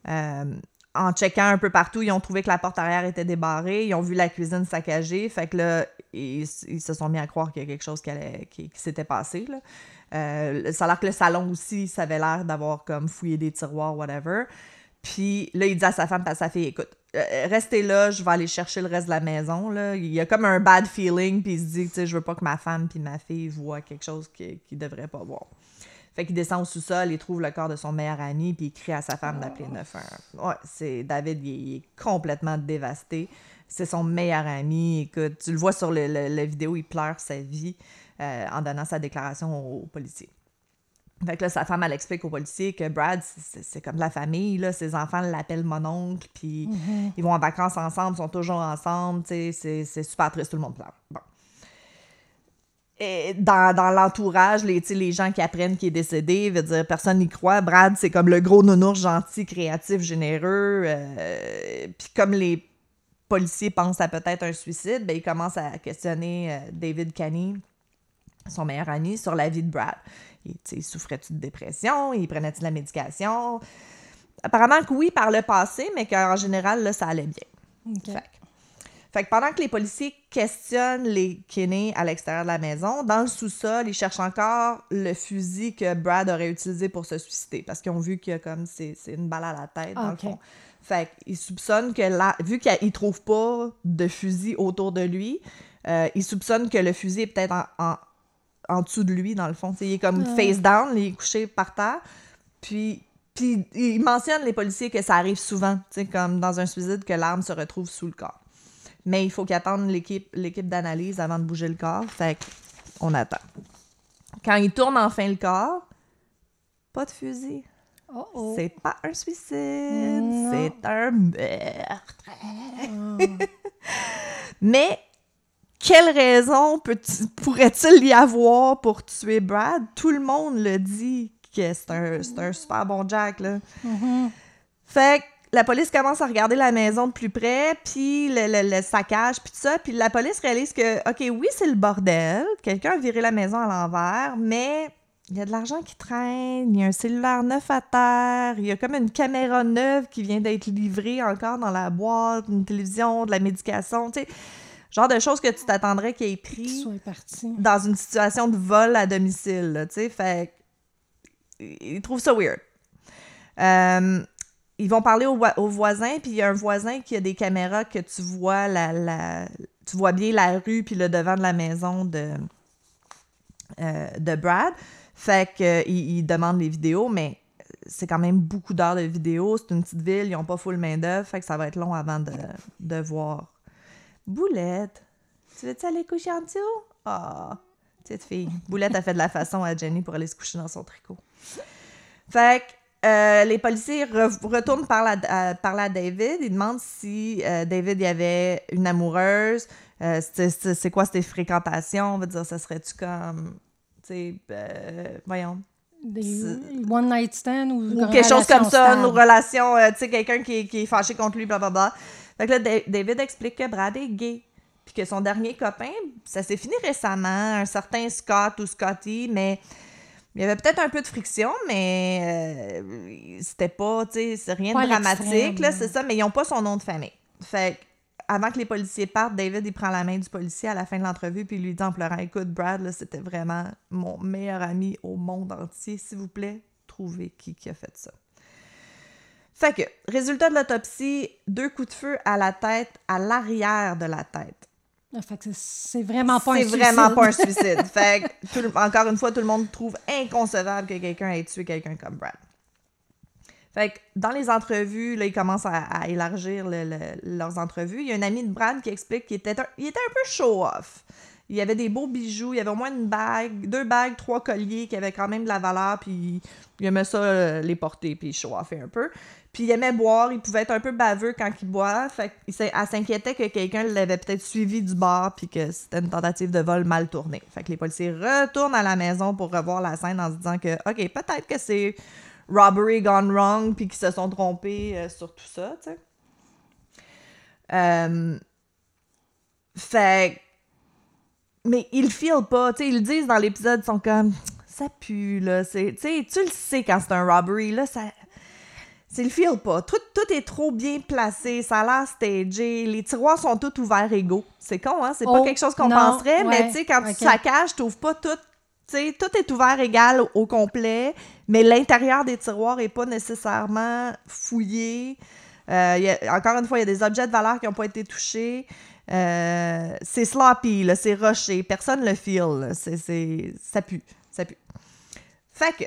Euh, en checkant un peu partout, ils ont trouvé que la porte arrière était débarrée, ils ont vu la cuisine saccagée, fait que là, ils, se sont mis à croire qu'il y a quelque chose qui, qui- qui s'était passé. Euh, ça a l'air que le salon aussi, ça avait l'air d'avoir comme fouillé des tiroirs, whatever. Puis là, il dit à sa femme, à sa fille, écoute, euh, restez là, je vais aller chercher le reste de la maison. Il y a comme un bad feeling, puis il se dit, tu je veux pas que ma femme puis ma fille voient quelque chose qu'ils ne devraient pas voir. Fait qu'il descend au sous-sol, il trouve le corps de son meilleur ami, puis il crie à sa femme d'appeler 911. Ouais, c'est David, il, est complètement dévasté. C'est son meilleur ami. Écoute, tu le vois sur le, le- la vidéo, il pleure sa vie euh, en donnant sa déclaration aux, aux policiers. Fait que là, sa femme, elle explique aux policiers que Brad, c'est- comme la famille, là. Ses enfants l'appellent mon oncle, puis ils vont en vacances ensemble, sont toujours ensemble, tu sais, c'est- c'est super triste, tout le monde pleure. Bon. Et dans, dans l'entourage, les, les gens qui apprennent qu'il est décédé, veut dire, personne n'y croit. Brad, c'est comme le gros nounours gentil, créatif, généreux. euh, puis comme les policiers pensent à peut-être un suicide, ben, ils commencent à questionner euh, David Canny, son meilleur ami, sur la vie de Brad. Il, souffrait-tu de dépression? Il prenait-tu de la médication? Apparemment que oui, par le passé, mais qu'en général, là, ça allait bien. Fait Fait que pendant que les policiers questionnent les Kinney à l'extérieur de la maison, dans le sous-sol, ils cherchent encore le fusil que Brad aurait utilisé pour se suicider. Parce qu'ils ont vu a comme c'est c'est une balle à la tête, dans le fond. Fait qu'ils soupçonnent que là, vu qu'ils trouvent pas de fusil autour de lui, euh, ils soupçonnent que le fusil est peut-être en, en, en dessous de lui, dans le fond. T'sais, il est comme Ah. face down, il est couché par terre. Puis, puis ils mentionnent, les policiers, que ça arrive souvent, comme dans un suicide, que l'arme se retrouve sous le corps. Mais il faut qu'ils attendent l'équipe l'équipe d'analyse avant de bouger le corps. Fait qu'on attend. Quand ils tournent enfin le corps, pas de fusil. Oh, oh. C'est pas un suicide, Non. c'est un meurtre. Mais quelle raison peut pourrait-il y avoir pour tuer Brad? Tout le monde le dit que c'est un, c'est un super bon Jack, là. Mhm. Fait que la police commence à regarder la maison de plus près, puis le, le- le saccage, puis tout ça. Puis la police réalise que, OK, oui, c'est le bordel. Quelqu'un a viré la maison à l'envers, mais il y a de l'argent qui traîne, il y a un cellulaire neuf à terre, il y a comme une caméra neuve qui vient d'être livrée encore dans la boîte, une télévision, de la médication, tu sais. Genre de choses que tu t'attendrais qu'il ait pris dans une situation de vol à domicile, tu sais, fait ils trouvent ça weird. Euh, ils vont parler aux, aux voisins, puis il y a un voisin qui a des caméras que tu vois la, tu vois bien la rue puis le devant de la maison de, euh, de Brad. Fait que euh, il, demande les vidéos, mais c'est quand même beaucoup d'heures de vidéos. C'est une petite ville, ils n'ont pas full main d'œuvre, fait que ça va être long avant de, voir. Boulette, tu veux-tu aller coucher en dessous? Ah, petite fille. Boulette a fait de la façon à Jenny pour aller se coucher dans son tricot. Fait que euh, les policiers re- retournent parler à, à- parler à David. Ils demandent si euh, David y avait une amoureuse. Euh, c'est- quoi ses fréquentations? On va dire, ça serait-tu comme. Tu sais, voyons. Des one night stand ou, Ou quelque chose comme ça, une une relation, euh, tu sais, quelqu'un qui, est- qui est fâché contre lui, blablabla. Fait que là, Da- David explique que Brad est gay. Puis que son dernier copain, ça s'est fini récemment, un certain Scott ou Scotty, mais il y avait peut-être un peu de friction, mais euh, c'était pas, tu sais, c'est rien Pas de dramatique, là, c'est ça, mais ils n'ont pas son nom de famille. Fait que, avant que les policiers partent, David, il prend la main du policier à la fin de l'entrevue, puis il lui dit en pleurant Écoute, Brad, là, c'était vraiment mon meilleur ami au monde entier. S'il vous plaît, trouvez qui, qui a fait ça. Fait que, résultat de l'autopsie, deux coups de feu à la tête, à l'arrière de la tête. Ah, Fait que c'est- vraiment pas un C'est suicide. vraiment pas un suicide. fait que, tout encore une fois, tout le monde trouve inconcevable que quelqu'un ait tué quelqu'un comme Brad. Fait que dans les entrevues, là, ils commencent à, à élargir le- le- leurs entrevues. Il y a un ami de Brad qui explique qu'il était un, il était un peu show-off. Il avait des beaux bijoux, il y avait au moins une bague, deux bagues, trois colliers qui avaient quand même de la valeur, puis il aimait ça euh, les porter, puis show-offer un peu. Puis il aimait boire, il pouvait être un peu baveux quand il boit, fait elle s'inquiétait que quelqu'un l'avait peut-être suivi du bar, puis que c'était une tentative de vol mal tournée. Fait que les policiers retournent à la maison pour revoir la scène en se disant que, OK, peut-être que c'est robbery gone wrong, puis qu'ils se sont trompés euh, sur tout ça, tu sais. Euh, fait mais ils le filent pas, tu sais, ils disent dans l'épisode, ils sont comme ça pue là, tu tu le sais quand c'est un robbery là, ça c'est le feel pas. Tout, tout est trop bien placé, ça a l'air stagé, les tiroirs sont tous ouverts égaux. C'est con, hein? C'est pas Oh, quelque chose qu'on penserait, mais tu sais, quand ok. tu saccages, t'ouvres pas tout. Tu sais, tout est ouvert égal au, au complet, mais l'intérieur des tiroirs est pas nécessairement fouillé. Euh, il y a- encore une fois, il y a des objets de valeur qui n'ont pas été touchés. Euh, c'est sloppy, là, c'est rushé. Personne le feel. là. Ça pue. Ça pue. Fait que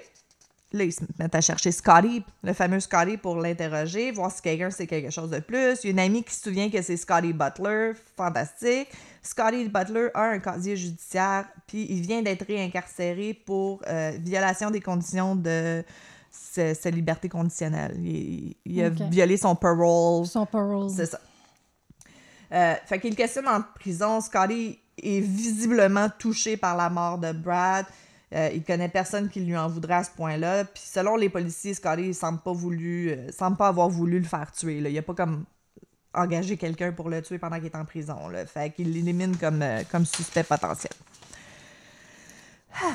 là, ils se mettent à chercher Scotty, le fameux Scotty, pour l'interroger, voir si quelqu'un sait quelque chose de plus. Il y a une amie qui se souvient que c'est Scotty Butler. Fantastique. Scotty Butler a un casier judiciaire, puis il vient d'être réincarcéré pour euh, violation des conditions de sa, sa liberté conditionnelle. Il, il a violé son parole. Son parole. C'est ça. Euh, fait qu'il questionne en prison. Scotty est visiblement touché par la mort de Brad. Euh, il connaît personne qui lui en voudrait à ce point-là. Puis selon les policiers, Scotty il semble pas voulu, euh, semble pas avoir voulu le faire tuer. Là. Il a pas comme engagé quelqu'un pour le tuer pendant qu'il est en prison. Là. Fait qu'il l'élimine comme, euh, comme suspect potentiel. Ah.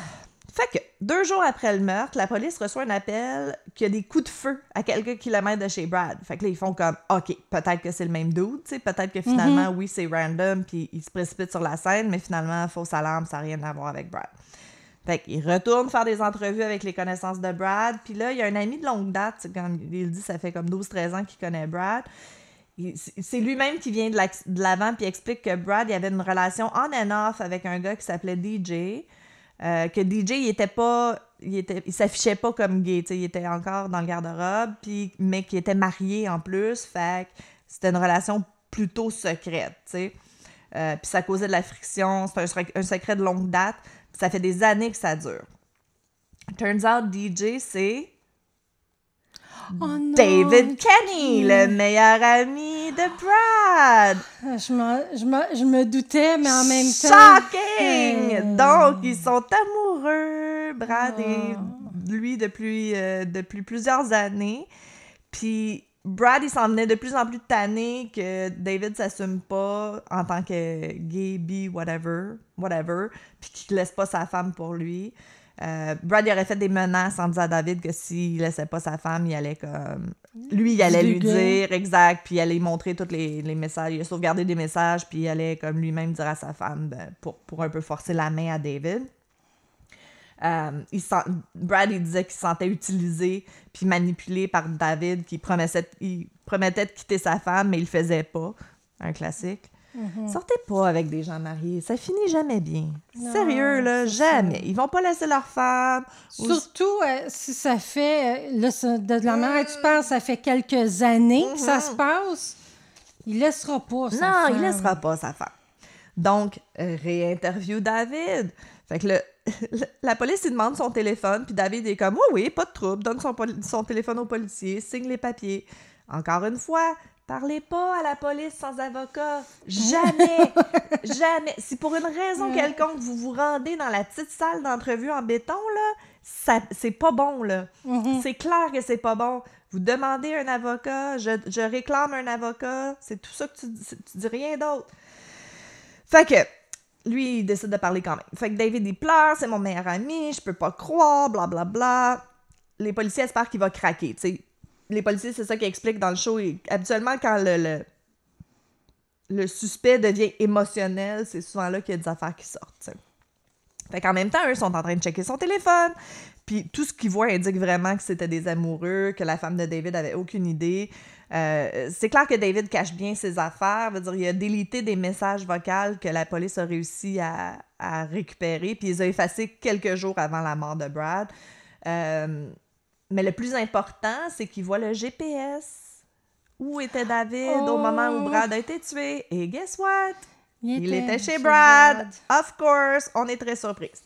Fait que deux jours après le meurtre, la police reçoit un appel qu'il y a des coups de feu à quelques kilomètres de chez Brad. Fait que là, ils font comme OK, peut-être que c'est le même dude, tu sais, peut-être que finalement, oui, c'est random, puis ils se précipitent sur la scène, mais finalement, fausse alarme, ça n'a rien à voir avec Brad. Fait qu'il retourne faire des entrevues avec les connaissances de Brad, puis là, il y a un ami de longue date, comme il dit, ça fait comme 12-13 ans qu'il connaît Brad. C'est lui-même qui vient de la- de l'avant puis explique que Brad il avait une relation on and off avec un gars qui s'appelait DJ. Euh, que DJ, il était pas. Il, s'affichait pas comme gay, il était encore dans le garde-robe, mais qui était marié en plus, fait que c'était une relation plutôt secrète, tu sais. Euh, puis ça causait de la friction, c'est un, sec- un secret de longue date, ça fait des années que ça dure. Turns out, DJ, c'est Oh non. David Kenny, le meilleur ami de Brad. Ah, Je, m'en- je, me- je me doutais, mais en même temps. Shocking! Euh. Donc, ils sont amoureux, Brad Ah. et lui, depuis, euh, depuis plusieurs années. Puis, Brad, il s'en venait de plus en plus tanné que David s'assume pas en tant que gay, bi, whatever, whatever, puis qu'il laisse pas sa femme pour lui. Euh, Brad, il aurait fait des menaces en disant à David que s'il laissait pas sa femme, il allait comme... Lui, il allait lui dire, exact, puis il allait montrer tous les, les messages. Il a sauvegardé des messages, puis il allait comme lui-même dire à sa femme ben, pour, pour un peu forcer la main à David. Euh, il sent- Brad, il disait qu'il se sentait utilisé puis manipulé par David, qui promettait, il promettait de quitter sa femme, mais il le faisait pas. Un classique. Sortez pas avec des gens mariés, ça finit jamais bien. Non, Sérieux, là, jamais. Ils vont pas laisser leur femme. ou- Surtout euh, si ça fait, euh, là, de la que tu parles, ça fait quelques années que ça se passe. Il laissera pas sa Non, il femme. laissera pas sa femme. Donc, euh, réinterview David. Fait que le- la police, il demande son téléphone, puis David est comme, oui, oui, pas de trouble, donne son, téléphone au policier, signe les papiers. Encore une fois, parlez pas à la police sans avocat. Jamais, jamais. Si pour une raison quelconque, vous vous rendez dans la petite salle d'entrevue en béton, là, c'est pas bon, là. Mhm. C'est clair que c'est pas bon. Vous demandez un avocat, je, je réclame un avocat, c'est tout ça que tu dis, tu dis rien d'autre. Fait que, lui, il décide de parler quand même. Fait que David, il pleure, c'est mon meilleur ami, je peux pas croire, blablabla. Bla, bla. Les policiers espèrent qu'il va craquer, tu sais. Les policiers, c'est ça qu'ils expliquent dans le show. Habituellement, quand le, le, suspect devient émotionnel, c'est souvent là qu'il y a des affaires qui sortent. Fait qu'en même temps, eux sont en train de checker son téléphone. Puis tout ce qu'ils voient indique vraiment que c'était des amoureux, que la femme de David avait aucune idée. Euh, c'est clair que David cache bien ses affaires. Veut dire, il a délité des messages vocaux que la police a réussi à, à récupérer, puis il les a effacés quelques jours avant la mort de Brad. Euh, mais le plus important, c'est qu'il voit le GPS. Où était David au Oh. moment où Brad a été tué? Et guess what? Il était chez chez Brad. Of course, on est très surprise.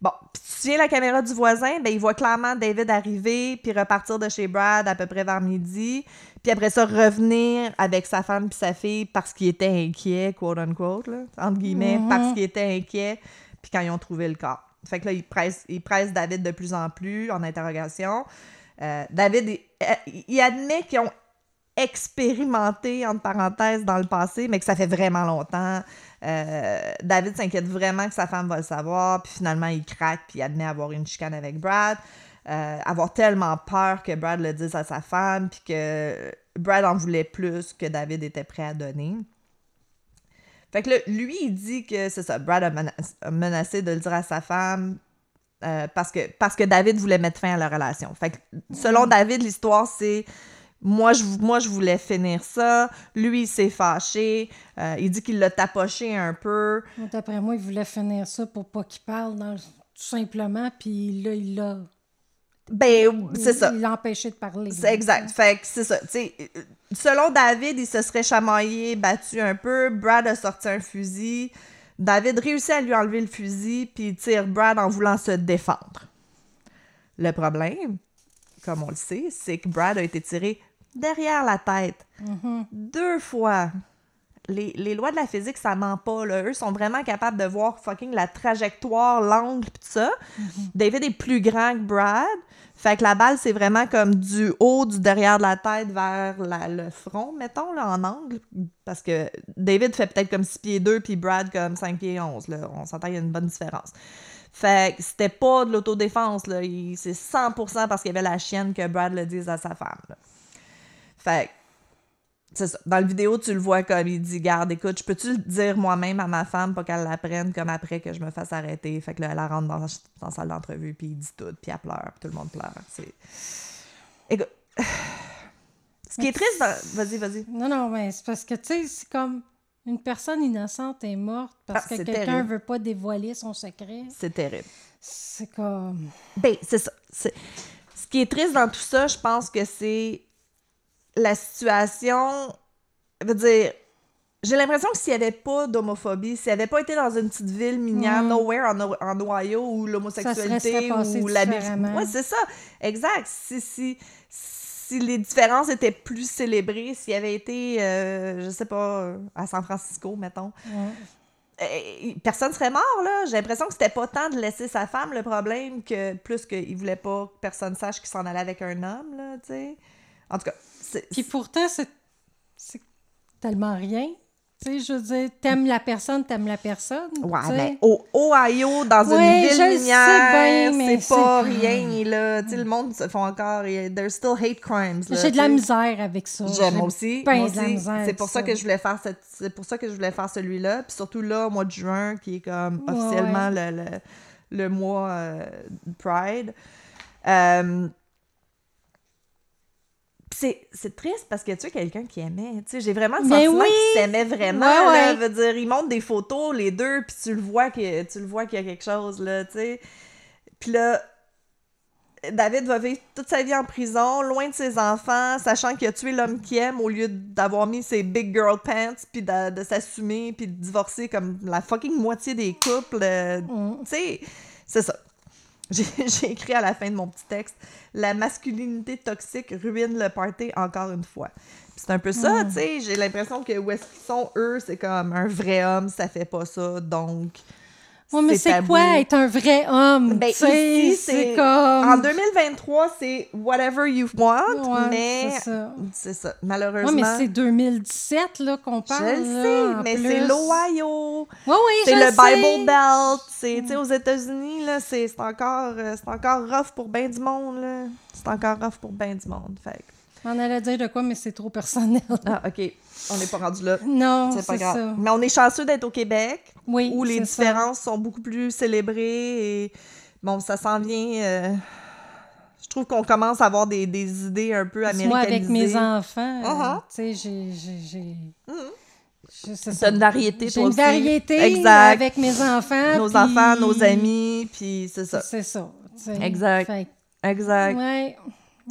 Bon, la caméra du voisin, ben il voit clairement David arriver puis repartir de chez Brad à peu près vers midi, puis après ça revenir avec sa femme puis sa fille parce qu'il était inquiet, quote unquote là, entre guillemets, Mhm. parce qu'il était inquiet, puis quand ils ont trouvé le corps. Fait que là il presse, il presse David de plus en plus en interrogation. Euh, David, il, il admet qu'ils ont expérimenté, entre parenthèses, dans le passé, mais que ça fait vraiment longtemps. Euh, David s'inquiète vraiment que sa femme va le savoir, puis finalement, il craque, puis il admet avoir une chicane avec Brad. Euh, avoir tellement peur que Brad le dise à sa femme, puis que Brad en voulait plus que David était prêt à donner. Fait que là, lui, il dit que c'est ça, Brad a, mena- a menacé de le dire à sa femme euh, parce, que, parce que David voulait mettre fin à leur relation. Fait que selon David, l'histoire, c'est moi je, moi, je voulais finir ça. Lui, il s'est fâché. Euh, il dit qu'il l'a tapoché un peu. D'après moi, il voulait finir ça pour pas qu'il parle, dans le- tout simplement, puis là, il l'a. Ben, c'est ça. Il l'a empêché de parler. C'est exact. Fait que c'est ça. Selon David, il se serait chamaillé, battu un peu. Brad a sorti un fusil. David réussit à lui enlever le fusil, puis il tire Brad en voulant se défendre. Le problème, comme on le sait, c'est que Brad a été tiré derrière la tête. Deux fois. Les, les lois de la physique, ça ment pas. Là. Eux sont vraiment capables de voir fucking la trajectoire, l'angle, tout ça. David est plus grand que Brad. Fait que la balle, c'est vraiment comme du haut, du derrière de la tête vers la- le front, mettons, là, en angle. Parce que David fait peut-être comme 6 pieds 2, puis Brad comme 5 pieds 11. Là. On s'entend, il y a une bonne différence. Fait que c'était pas de l'autodéfense, C'est 100% parce qu'il y avait la chienne que Brad le dise à sa femme, là. Fait que, c'est ça. Dans la vidéo, tu le vois comme il dit Garde, écoute, je peux-tu le dire moi-même à ma femme, pas qu'elle l'apprenne comme après que je me fasse arrêter? Fait que là, elle rentre dans, dans la salle d'entrevue, puis il dit tout, puis elle pleure, puis tout le monde pleure. C'est. Écoute. Ce qui est triste dans. Vas-y, vas-y. Non, non, mais c'est parce que, tu sais, c'est comme une personne innocente est morte parce Ah, que quelqu'un terrible. veut pas dévoiler son secret. C'est terrible. C'est comme. Ben, c'est ça. C'est- Ce qui est triste dans tout ça, je pense que c'est la situation. Je veux dire, j'ai l'impression que s'il n'y avait pas d'homophobie, s'il avait pas été dans une petite ville minière, Mm. nowhere en, Ohio, où l'homosexualité ou la. Ouais, c'est ça. Exact. Si, si, si les différences étaient plus célébrées, s'il avait été, euh, je sais pas, à San Francisco, mettons, euh, personne serait mort, là. J'ai l'impression que c'était pas tant de laisser sa femme le problème que plus qu'il voulait pas que personne sache qu'il s'en allait avec un homme, là, tu sais. En tout cas. Puis pourtant, c'est tellement rien. Tu sais, je veux dire, t'aimes la personne, t'aimes la personne. Ouais, ben, au Ohio, dans Ouais, une ville minière, c'est pas rien, là. Tu sais, le monde se font encore... There's still hate crimes, J'ai de la misère avec ça. J'ai- J'ai moi aussi, aussi. c'est pour ça que je voulais faire cette, c'est pour ça que je voulais faire celui-là, puis surtout là au mois de juin qui est comme Ouais, officiellement le, le, le mois euh, Pride. Euh, c'est, c'est triste parce que tu es quelqu'un qui aimait, tu sais, j'ai vraiment le Mais sentiment oui! qu'ils s'aimaient vraiment, Ouais, là, ouais. veut dire, ils montrent des photos les deux puis tu le vois que tu le vois qu'il y a quelque chose là, tu sais. Puis là David va vivre toute sa vie en prison, loin de ses enfants, sachant qu'il a tué l'homme qu'il aime au lieu d'avoir mis ses big girl pants, puis de, de s'assumer, puis de divorcer comme la fucking moitié des couples. euh, Mm. Tu sais, c'est ça. J'ai écrit à la fin de mon petit texte La masculinité toxique ruine le party encore une fois. C'est un peu ça, Mm. tu sais. J'ai l'impression que où est-ce qu'ils sont, eux, c'est comme un vrai homme, ça fait pas ça, donc. Ouais, mais c'est quoi être un vrai homme? Ben, c'est comme. En 2023, c'est whatever you want, Ouais, mais c'est ça. Malheureusement. Ouais, mais c'est 2017 là, qu'on je parle. le là, sais, mais c'est l'Ohio. Ouais, oui, C'est je le sais. Bible Belt. C'est, tu sais, aux États-Unis, là, c'est, encore, euh, c'est encore rough pour bien du monde, là. C'est encore rough pour bien du monde, fait On allait dire de quoi, mais c'est trop personnel. Ah, OK. On n'est pas rendu là. non, C'est pas grave. ça. Mais on est chanceux d'être au Québec, Oui, où les ça. différences sont beaucoup plus célébrées et bon, ça s'en vient. euh, Je trouve qu'on commence à avoir des, des idées un peu américanisées. Moi, avec mes enfants, euh, Uh-huh. tu sais, j'ai... c'est ça. une variété, toi une aussi. variété Exact. avec mes enfants. Nos puis- enfants, nos amis, puis c'est ça. C'est ça. Exact. Fait Exact. ouais,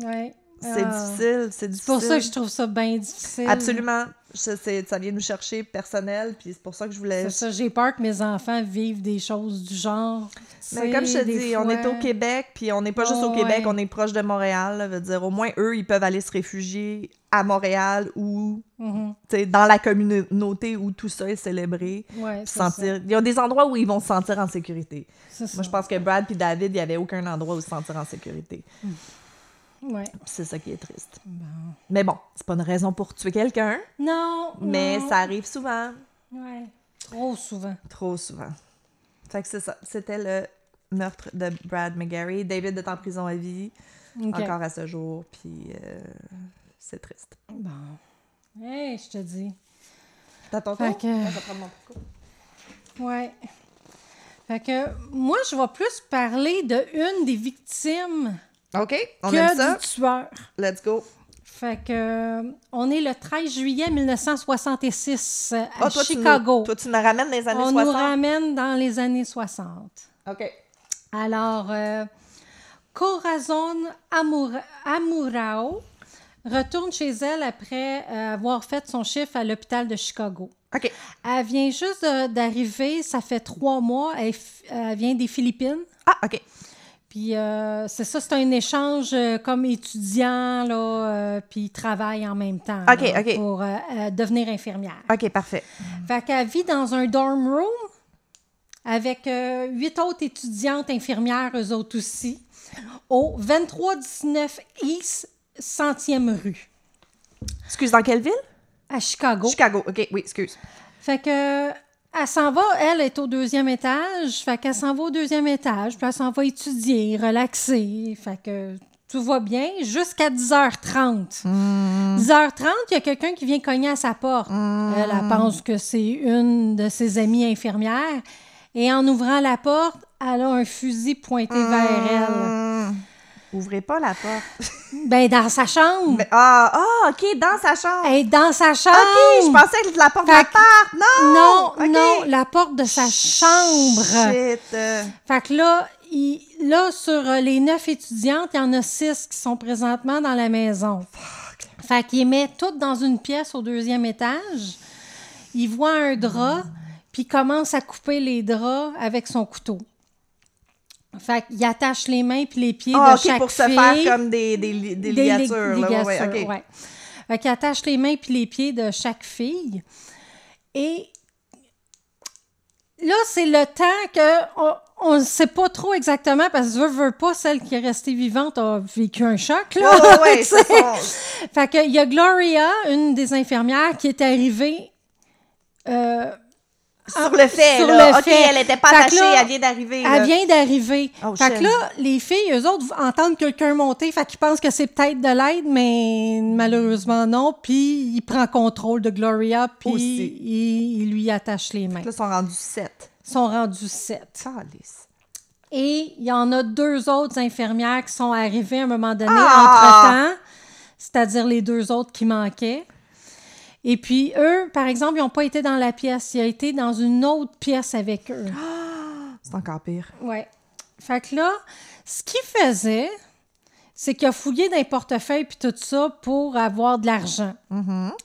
ouais. C'est Ah. difficile, c'est difficile. C'est pour ça que je trouve ça bien difficile. Absolument. Je- ça vient nous chercher personnel, puis c'est pour ça que je voulais... C'est ça, j'ai peur que mes enfants vivent des choses du genre. Mais comme je te dis, on est au Québec, puis on n'est pas juste au Oh, Québec, ouais. on est proche de Montréal. là, veut dire, au moins, eux, ils peuvent aller se réfugier à Montréal ou tu sais, dans la communauté où tout ça est célébré. Ouais, sentir... Il y a des endroits où ils vont se sentir en sécurité. Moi, ça. je pense que Brad puis David, il n'y avait aucun endroit où se sentir en sécurité. Ouais. C'est ça qui est triste. Mais bon, c'est pas une raison pour tuer quelqu'un, Non. mais non. ça arrive souvent. Ouais. Trop souvent. Trop souvent. Fait que c'est ça. C'était le meurtre de Brad McGarry. David est en prison à vie, encore à ce jour, puis euh, c'est triste. Bon. Hey, je te dis. T'as ton Fait tour? que- Ouais, je vais prendre mon. Ouais. Fait que moi, je vais plus parler de une des victimes OK, on que aime ça. du tueur. Let's go. Fait que euh, on est le 13 juillet 1966 à toi, tu Chicago. nous- toi, tu nous ramènes les années on 60. nous ramène dans les années 60. OK. Alors, euh, Corazon Amura- Amurao retourne chez elle après euh, avoir fait son chiffre à l'hôpital de Chicago. OK. Elle vient juste d'arriver, ça fait trois mois. Elle, elle vient des Philippines. Ah, OK. Puis euh, c'est ça, c'est un échange euh, comme étudiant, là, euh, puis travaille en même temps OK, là, OK. pour devenir infirmière. OK, parfait. Fait qu'elle vit dans un dorm room avec huit autres étudiantes infirmières, eux autres aussi, au 2319 East 100e rue, Excuse, dans quelle ville? à Chicago. Chicago. OK, oui, excuse. Fait que elle s'en va, elle est au deuxième étage, fait qu'elle s'en va au deuxième étage, puis elle s'en va étudier, relaxer, fait que tout va bien jusqu'à 10h30. 10h30, il y a quelqu'un qui vient cogner à sa porte. Elle, elle pense que c'est une de ses amies infirmières, et en ouvrant la porte, elle a un fusil pointé vers elle. Ouvrez pas la porte. Ben, dans sa chambre. Ah, ah, OK, dans sa chambre. Dans sa chambre. OK, je pensais que la porte de Fait la que- part. Non! Non, non, la porte de sa chambre. Shit. euh, Fait que là, il- là, sur euh, les neuf étudiantes, il y en a six qui sont présentement dans la maison. Fait qu'il met toutes dans une pièce au deuxième étage. Il voit un drap, puis commence à couper les draps avec son couteau. Fait qu'il attache les mains puis les pieds Ah, de OK, chaque pour se fille. faire comme des, des, li- des Des li- ligatures. là, ouais, ouais, ligatures, OK. ouais. Fait qu'il attache les mains puis les pieds de chaque fille. Et là, c'est le temps que on ne sait pas trop exactement parce que veut, veut pas, celle qui est restée vivante a vécu un choc. Là, Ouais, ouais, son- Fait qu'il y a Gloria, une des infirmières, qui est arrivée. euh, Sur le fait, Sur là. le OK, fait. elle était pas Fait attachée, là, elle vient d'arriver. elle vient d'arriver. Oh, fait que là, les filles, eux autres, entendent quelqu'un monter, fait qu'ils pensent que c'est peut-être de l'aide, mais malheureusement non. Puis il prend contrôle de Gloria, puis il lui attache les mains. Là, ils sont rendus sept. Ils sont rendus sept. Calice. Et il y en a deux autres infirmières qui sont arrivées à un moment donné, Ah! entre-temps, c'est-à-dire les deux autres qui manquaient. Et puis, eux, par exemple, ils n'ont pas été dans la pièce. Ils ont été dans une autre pièce avec eux. C'est encore pire. Ouais. Fait que là, ce qu'il faisait, c'est qu'il a fouillé dans les portefeuilles puis tout ça pour avoir de l'argent.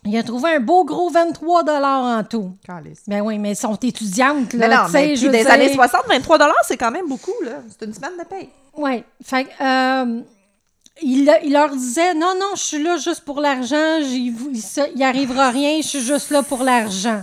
Il a trouvé un beau gros 23 en tout. Calice. Ben oui, mais elles sont étudiantes, Mais là, non, mais puis des années 60, 23 c'est quand même beaucoup, là. C'est une semaine de paye. Oui. Fait que, euh, il, il leur disait Non, non, je suis là juste pour l'argent, il, il arrivera rien, je suis juste là pour l'argent.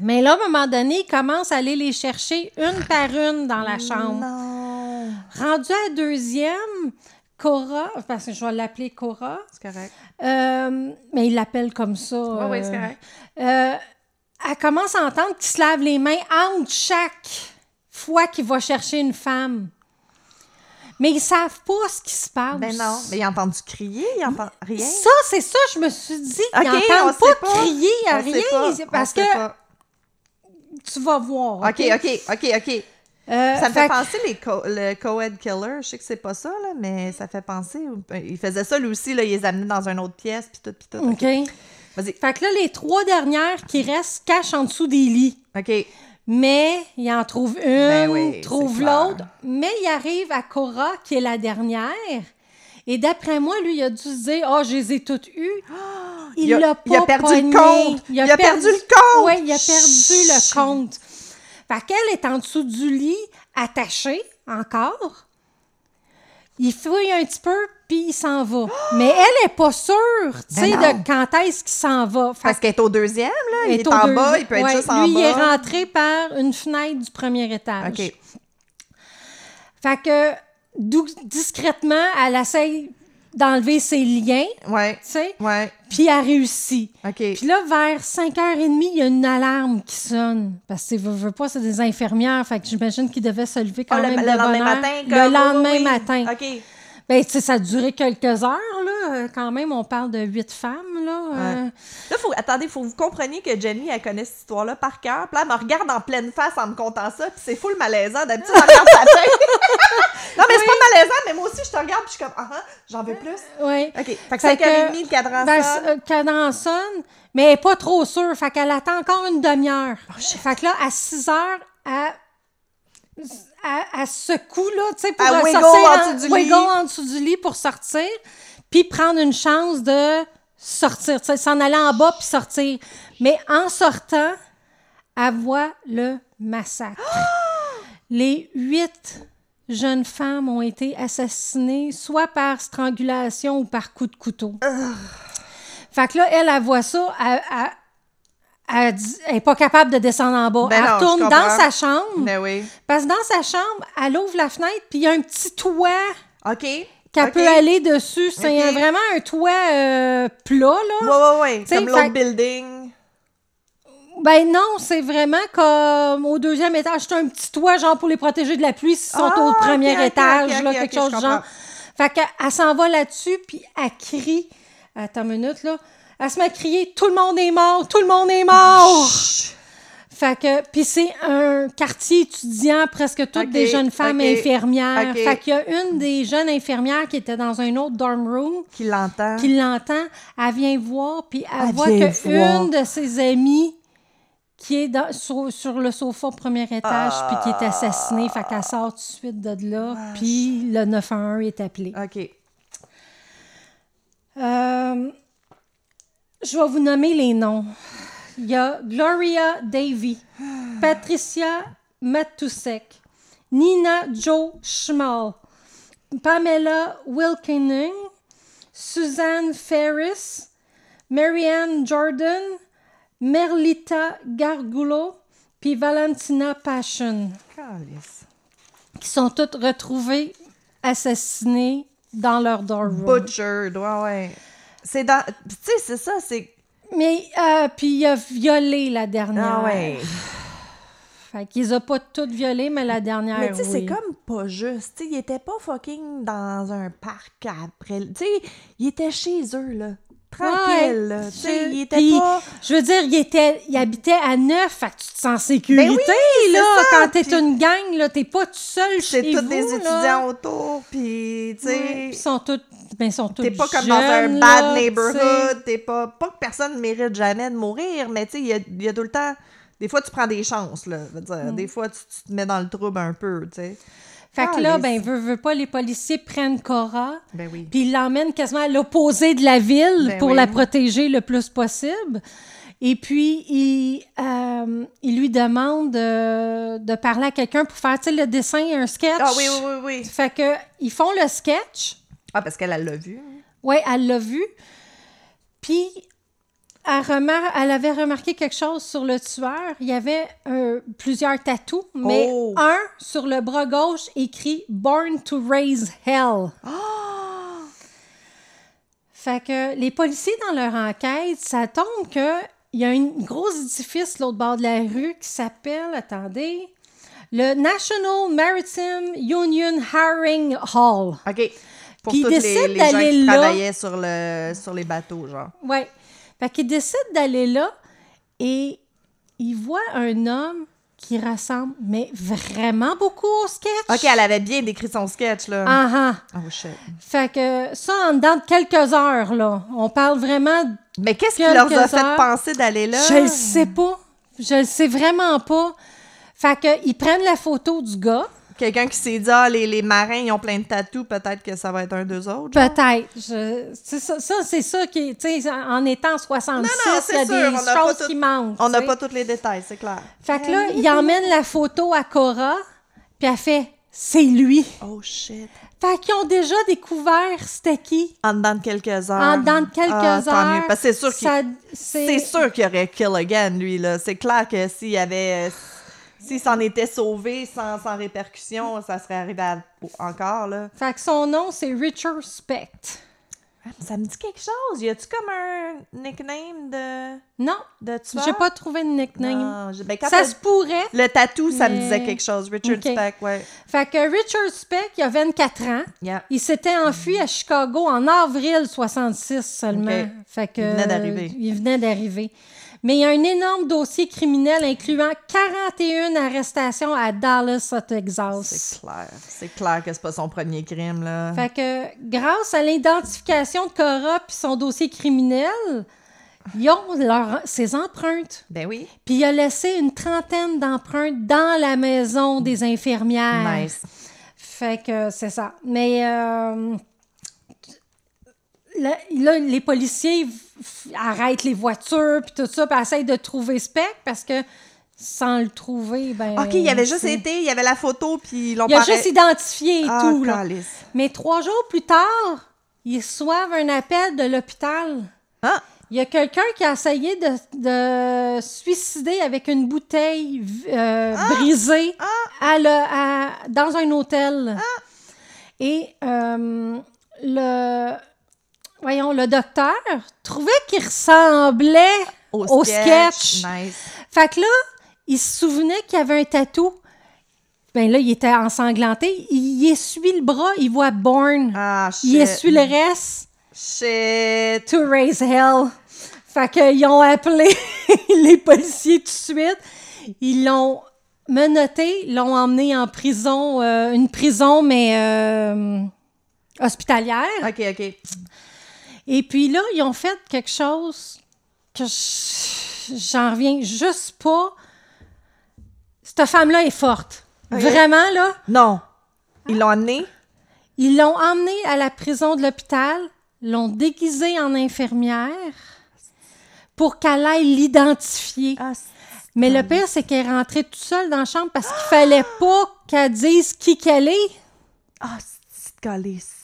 Mais là, à un moment donné, il commence à aller les chercher une par une dans la chambre. Non. Rendu à la deuxième, Cora, parce que je vais l'appeler Cora, C'est correct. euh, mais il l'appelle comme ça. Oui, oui, c'est euh, correct. euh, elle commence à entendre qu'il se lave les mains entre chaque fois qu'il va chercher une femme. Mais ils savent pas ce qui se passe. Ben non. Mais il a entendu crier, il entend rien. Ça, c'est ça, je me suis dit. Ils OK, on n'entendent pas, pas. crier à rien. pas, ils- parce que pas. tu vas voir. OK, OK, OK, OK. Euh, Ça me fait penser les co le co-ed killer. Je sais que c'est pas ça, là, mais ça fait penser. Il faisait ça, lui aussi, là, il les amenait dans une autre pièce, puis tout, puis tout. OK. OK. Vas-y. Fait que là, les trois dernières qui restent cachent en dessous des lits. OK. Mais il en trouve une, Ben oui, trouve l'autre. Mais il arrive à Cora, qui est la dernière. Et d'après moi, lui, il a dû se dire Ah, je les ai toutes eues. Il l'a pas il a perdu le compte. Il a perdu le compte. Oui, il a perdu le compte. Fait qu'elle est en dessous du lit, attachée encore. Il fouille un petit peu, puis il s'en va. Mais elle est pas sûre, tu sais, Ben non. de quand est-ce qu'il s'en va. Fait Parce qu'il est au deuxième, là. Il est au en deuxi- bas, il peut être Ouais, juste en lui, bas. il est rentré par une fenêtre du premier étage. OK. Fait que, dou- discrètement, elle essaye d'enlever ses liens, Ouais. tu sais, Ouais. puis elle réussit. OK. Puis là, vers 5h30, il y a une alarme qui sonne. Parce que, veux, veux pas, c'est des infirmières. Fait que j'imagine qu'ils devaient se lever quand le, même le de lendemain heure. matin? Le lendemain oui. matin. OK. Ben, tu sais, ça a duré quelques heures, là. Euh, Quand même, on parle de huit femmes, là. Euh, Là, faut, attendez, faut vous compreniez que Jenny, elle connaît cette histoire-là par cœur. Puis là, elle me regarde en pleine face en me contant ça. Puis c'est full malaisant. D'habitude, elle regarde sa tête. non, mais c'est pas malaisant, mais moi aussi, je te regarde. Puis je suis comme, ah, ah, j'en veux plus. ouais. OK. Fait que Fait 5h30, que- le cadran Ben, sonne. euh, cadran sonne, mais elle pas trop sûre. Fait qu'elle attend encore une demi-heure. Oh, fait que là, à 6 heures, elle, elle, elle secoue, là, tu sais, pour wiggle sortir en dessous du lit. en dessous du lit pour sortir, puis prendre une chance de sortir, tu sais, s'en aller en bas puis sortir. Mais en sortant, elle voit le massacre. Les huit jeunes femmes ont été assassinées soit par strangulation ou par coup de couteau. Fait que là, elle, elle voit ça, elle, elle- elle n'est pas capable de descendre en bas. Ben elle non, retourne dans sa chambre, Mais oui. parce que dans sa chambre, elle ouvre la fenêtre, puis il y a un petit toit OK. qu'elle peut aller dessus. C'est vraiment un toit euh, plat, là. Ouais, ouais. T'sais, Comme fait- l'autre building. Ben non, c'est vraiment comme au deuxième étage. C'est un petit toit, genre, pour les protéger de la pluie s'ils sont Ah, au ok, premier étage, là, quelque chose genre. Fait qu'elle elle s'en va là-dessus, puis elle crie. Attends une minute, là. Elle se met à crier « Tout le monde est mort! Tout le monde est mort! Chut. Fait que, puis c'est un quartier étudiant, presque toutes des jeunes femmes infirmières. Fait qu'il y a une des jeunes infirmières qui était dans un autre dorm room, Qui l'entend. qui l'entend, elle vient voir, puis elle, Elle voit vient que voir. une de ses amies qui est dans- sur, sur le sofa au premier étage, puis qui est assassinée. Fait qu'elle sort tout de suite de là, puis le 911 est appelé. OK. Euh, je vais vous nommer les noms. Il y a Gloria Davy, Patricia Matusek, Nina Joe Schmal, Pamela Wilkening, Suzanne Ferris, Marianne Jordan, Merlita Gargulo, puis Valentina Passion, Calice. qui sont toutes retrouvées assassinées dans leur dorm room. Butchered, ouais, ouais. C'est dans. Tu sais, c'est ça, c'est. Mais, euh, puis il a violé la dernière. Ah ouais. Fait qu'ils ont pas toutes violées, mais la dernière, Mais tu sais, c'est comme pas juste. Tu sais, il était pas fucking dans un parc après. Tu sais, il était chez eux, là. Tranquille, là. Tu sais, Je- il était puis, pas. Je veux dire, il, était, il habitait à neuf, fait que tu te sens en sécurité, oui, là. c'est ça, Quand t'es puis- une gang, là, t'es pas tout seul C'est chez tous vous, des là. étudiants autour, puis tu Ouais, sais. ils sont tous, ben, sont T'es pas comme dans un bad là, neighborhood, t'es pas. Pas que personne ne mérite jamais de mourir, mais tu sais, il y a, il y a tout le temps. Des fois, tu prends des chances, là. dire. Mm. Des fois, tu, tu te mets dans le trouble un peu, tu sais. Fait que là, ben, veut, veut pas, les policiers prennent Cora, Ben oui. puis ils l'emmènent quasiment à l'opposé de la ville Ben pour oui. la protéger le plus possible. Et puis, il, euh, il lui demande euh, de parler à quelqu'un pour faire, tu sais, le dessin, un sketch. Ah oui, oui, oui, oui. Fait que, ils font le sketch. Ah, parce qu'elle elle l'a vu. Oui, elle l'a vu. Puis, elle, remar- elle avait remarqué quelque chose sur le tueur. Il y avait euh, plusieurs tatous, mais Oh. un sur le bras gauche écrit Born to Raise Hell. Fait que les policiers, dans leur enquête, ça tombe que il y a un gros édifice l'autre bord de la rue qui s'appelle, attendez, le National Maritime Union Hiring Hall. OK. Pour Puis il tous les, décide les gens d'aller qui là. travaillaient sur, le, sur les bateaux, genre. Ouais. Fait qu'il décide d'aller là et il voit un homme qui ressemble, mais vraiment beaucoup au sketch. OK, elle avait bien décrit son sketch, là. Ah ah. Oh, shit. Fait que ça, en dedans de quelques heures, là. On parle vraiment. Mais qu'est-ce qui leur a fait heures. penser d'aller là? Je le sais pas. Je le sais vraiment pas. Fait que ils prennent la photo du gars. Quelqu'un qui s'est dit, ah, les, les marins, ils ont plein de tatous, peut-être que ça va être un d'eux autres. Peut-être. Je- c'est Ça, ça, c'est ça qui est. Tu sais, en étant en 66, Non, non, il y a sûr, des choses tout- qui manquent. On n'a pas tous les détails, c'est clair. Fait que là, il emmène la photo à Cora, puis elle fait c'est lui. Oh, shit. Fait qu'ils ont déjà découvert c'était qui. En dedans de quelques heures. En dedans de quelques Ah, tant mieux, heures. Parce que c'est sûr qu'il c'est sûr qu'il aurait kill again, lui, là. C'est clair que s'il avait... S'il s'en était sauvé sans, sans répercussion, ça serait arrivé à- encore, là. Fait que son nom, c'est Richard Specht. Ah, Ça me dit quelque chose. Y a-tu comme un nickname de, Non, de tueur? j'ai pas trouvé de nickname. Non, ben, quand Ça se pourrait. Le tatou, ça me disait quelque chose. Richard. Speck, ouais. Fait que Richard Speck, il a 24 ans. Yeah. Il s'était enfui à Chicago en avril 66 seulement. Fait que, Il venait d'arriver. Il venait d'arriver. Mais il y a un énorme dossier criminel incluant 41 arrestations à Dallas, au Texas. C'est clair. C'est clair que c'est pas son premier crime, là. Fait que grâce à l'identification de Cora puis son dossier criminel, ils ont leur- ses empreintes. Ben oui. Puis il a laissé une trentaine d'empreintes dans la maison des infirmières. Nice. Fait que c'est ça. Mais euh, là, là, les policiers arrêtent les voitures puis tout ça, puis essayent de trouver Speck parce que sans le trouver, ben. OK, il avait juste été, il y avait la photo, puis ils l'ont Il a juste identifié et Ah, tout, là. Mais trois jours plus tard, ils reçoivent un appel de l'hôpital. Ah! Il y a quelqu'un qui a essayé de, de suicider avec une bouteille euh, Ah! brisée à le- à- dans un hôtel. Et euh, le, voyons, le docteur trouvait qu'il ressemblait au, sketch. Nice. Fait que là, il se souvenait qu'il y avait un tatou. Ben là, il était ensanglanté. Il essuie le bras, il voit Born. Ah, shit. il essuie le reste. Shit. To raise hell. Fait qu'ils ont appelé les policiers tout de suite. Ils l'ont menotté, l'ont emmené en prison, euh, une prison, mais euh, hospitalière. OK, OK. Et puis là, ils ont fait quelque chose que je- j'en reviens juste pas. Cette femme-là est forte. Vraiment, là? Non. Ils l'ont amené? Ils l'ont emmenée à la prison de l'hôpital, l'ont déguisée en infirmière pour qu'elle aille l'identifier. Ah, Mais le pire, c'est qu'elle est rentrée toute seule dans la chambre parce qu'il fallait pas qu'elle dise qui qu'elle est. ah c'est.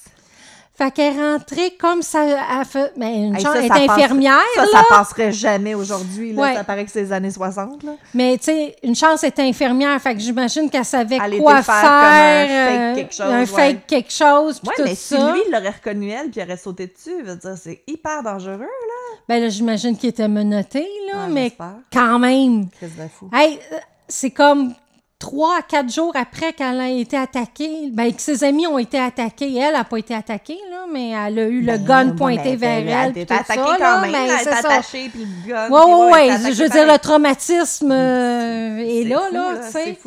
Fait qu'elle est rentrée comme ça. Elle, fait, mais une Hey, chambre, ça, elle est ça passe- infirmière, Ça, là. ça passerait jamais aujourd'hui. là. Ouais. Ça paraît que c'est les années 60. Là. Mais tu sais, une chance elle était infirmière, fait que j'imagine qu'elle savait Elle quoi faire faire. comme un fake euh, quelque chose, Un ouais. fake quelque chose, Ouais, tout mais si lui, il l'aurait reconnu elle puis il aurait sauté dessus, veut dire, c'est hyper dangereux, là. Ben là, j'imagine qu'il était menotté, là, Ouais, mais quand même. Hey, euh, c'est comme trois à quatre jours après qu'elle a été attaquée. Ben, que ses amis ont été attaqués. Elle n'a pas été attaquée, là, mais elle a eu le Ben, gun pointé vers elle, elle. Était attaquée ça, quand même. elle ça. attachée, puis le gun. Ouais, puis ouais, ouais. Je veux dire, le traumatisme euh, est là, fou, là, tu sais.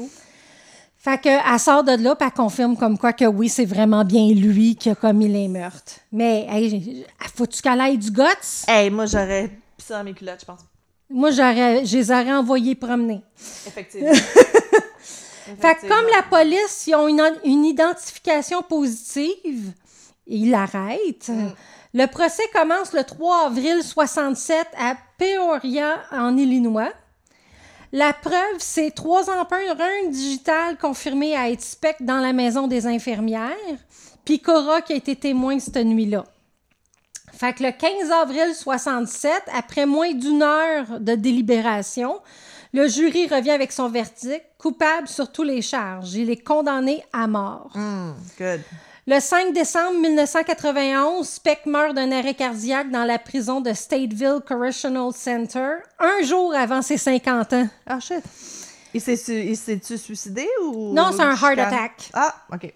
Fait que, elle sort de là, puis elle confirme comme quoi que oui, c'est vraiment bien lui qui a commis les meurtres. Mais, hey, faut-tu qu'elle aille du guts? Hey, moi, j'aurais pissé dans mes culottes, je pense. Moi, j'aurais, je les aurais envoyés promener. Effectivement. Fait que comme la police, ils ont une, une identification positive, ils l'arrêtent. Le procès commence le 3 avril 67 à Peoria, en Illinois. La preuve, c'est trois empreintes digitales confirmées à être spec dans la maison des infirmières, puis Cora qui a été témoin cette nuit-là. Fait que le 15 avril 67, après moins d'une heure de délibération, le jury revient avec son verdict, coupable sur tous les charges. Il est condamné à mort. Hmm, good. Le 5 décembre 1991, Speck meurt d'un arrêt cardiaque dans la prison de Stateville Correctional Center, un jour avant ses 50 ans. Ah, shit. Il s'est-tu suicidé ou? Non, c'est un heart attack. Ah, OK.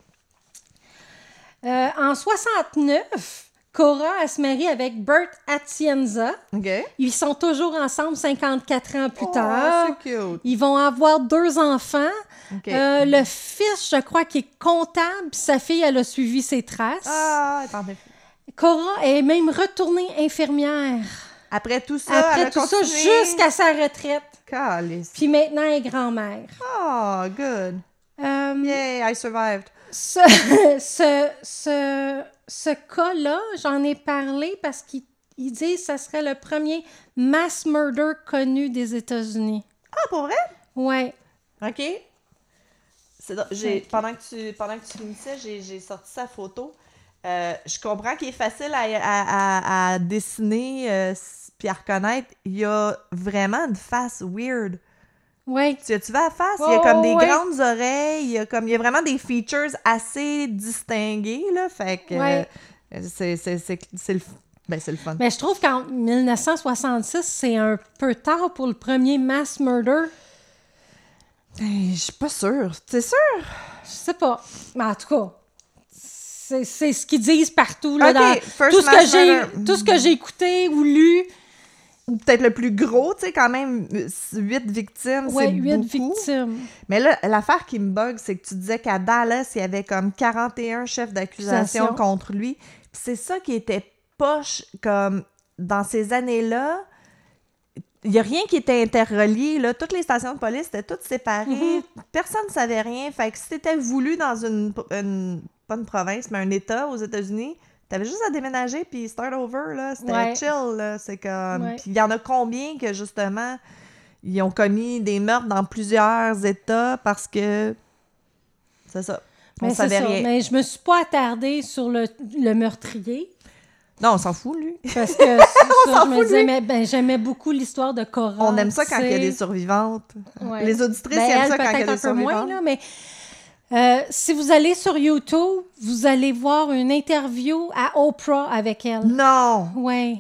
Euh, en 69, Cora elle se marie avec Bert Atienza. OK. Ils sont toujours ensemble 54 ans plus Oh, tard. cute. Ils vont avoir deux enfants. OK. Euh, le fils, je crois, qui est comptable, sa fille, elle a suivi ses traces. Ah, attendez. Cora est même retournée infirmière. Après tout ça, Après a tout ça, jusqu'à sa retraite. Calice. Puis maintenant, elle est grand-mère. Oh, good. Euh, Yay, I survived. Ce, ce, ce, ce cas-là, j'en ai parlé parce qu'ils ils disent que ça serait le premier mass murder connu des États-Unis. Ah, pour vrai? Ouais. OK. Pendant, que tu, pendant que tu finissais, j'ai, sorti sa photo. Euh, je comprends qu'il est facile à, à, à, à dessiner euh, puis à reconnaître. Il y a vraiment une face weird. Ouais. Tu, vas à la face? il y a comme des grandes oreilles. Il y, a comme, il y a vraiment des features assez distinguées. Là, fait que Ouais. C'est c'est- c'est- c'est le, ben, c'est le fun. Mais je trouve qu'en 1966, c'est un peu tard pour le premier mass murder. Ben, Je suis pas sûre. C'est sûr? Je sais pas. Mais en tout cas, c'est c'est ce qu'ils disent partout. Là, Ok, dans first tout, ce que j'ai, tout ce que j'ai écouté ou lu. Ou peut-être le plus gros, tu sais, quand même, huit victimes, Ouais, c'est huit victimes. Mais là, l'affaire qui me bug, c'est que tu disais qu'à Dallas, il y avait comme 41 chefs d'accusation Accusation. contre lui. Puis c'est ça qui était poche, comme dans ces années-là. Il n'y a rien qui était interrelié. Là. Toutes les stations de police étaient toutes séparées. Mhm. Personne ne savait rien. Fait que si c'était voulu dans une, une- pas une province, mais un État aux États-Unis, t'avais juste à déménager puis start over. là. C'était Ouais. chill. là. C'est comme... Ouais. Puis il y en a combien que, justement, ils ont commis des meurtres dans plusieurs États parce que... C'est ça. On Mais savait ça. rien. Mais je me suis pas attardée sur le, le meurtrier. Non, on s'en fout, lui. Parce que ça, s'en je me disais, mais ben, j'aimais beaucoup l'histoire de Cora. On aime ça quand il y a des survivantes. Ouais. Les auditrices Ben, aiment elle, ça quand il y a des peu moins, survivantes. là, mais euh, si vous allez sur YouTube, vous allez voir une interview à Oprah avec elle. Non! Oui.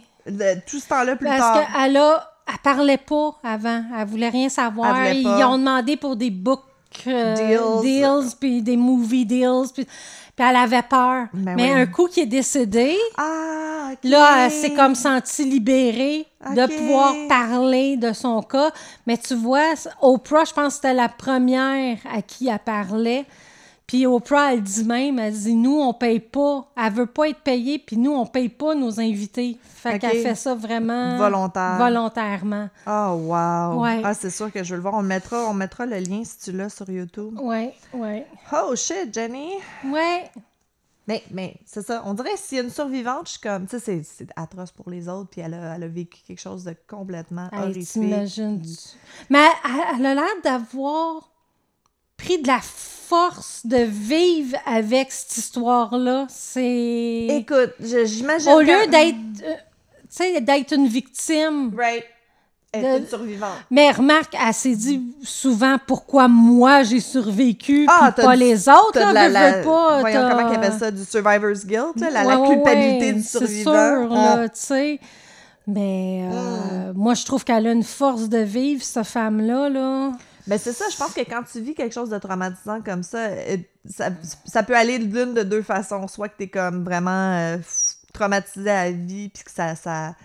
Tout ce temps-là plus Parce tard. qu'elle a, elle parlait pas avant. Elle voulait rien savoir. Ils ont demandé pour des book euh, Deals. deals, puis des movie deals, puis, puis elle avait peur. Ben Mais oui. un coup qui est décédé, Ah. Là, elle s'est comme sentie libérée de pouvoir parler de son cas. Mais tu vois, Oprah, je pense que c'était la première à qui elle parlait. Puis Oprah, elle dit même, elle dit, nous, on paye pas. Elle veut pas être payée, puis nous, on paye pas nos invités. Fait qu'elle fait ça vraiment... Volontaire. Volontairement. Oh, wow. Ouais. Ah, c'est sûr que je veux le voir. On mettra, on mettra le lien si tu l'as sur YouTube. Ouais, ouais. Oh, shit, Jenny! Ouais. Mais, mais c'est ça. On dirait s'il y a une survivante, je suis comme... Tu sais, c'est- c'est atroce pour les autres, puis elle a, elle a vécu quelque chose de complètement Hey, horrifique. t'imagines. Mais elle, elle a l'air d'avoir pris de la force de vivre avec cette histoire-là. C'est... Écoute, j'imagine Au que- lieu d'être, euh, tu sais, d'être une victime. Right. Elle De- survivante. Mais remarque, elle s'est dit souvent pourquoi moi j'ai survécu Ah, puis pas du- les autres. Là, la, la- veux pas. voyons comment ils appellent ça, du survivor's guilt, là, la, la Ouais, ouais, culpabilité ouais, du C'est survivant. sûr, Ah. là, tu sais. Mais euh, moi, je trouve qu'elle a une force de vivre, cette femme-là, là. Ben c'est ça, je pense que quand tu vis quelque chose de traumatisant comme ça, euh, ça, ça peut aller d'une de deux façons. Soit que t'es comme vraiment euh, traumatisé à vie, puis que ça, ça,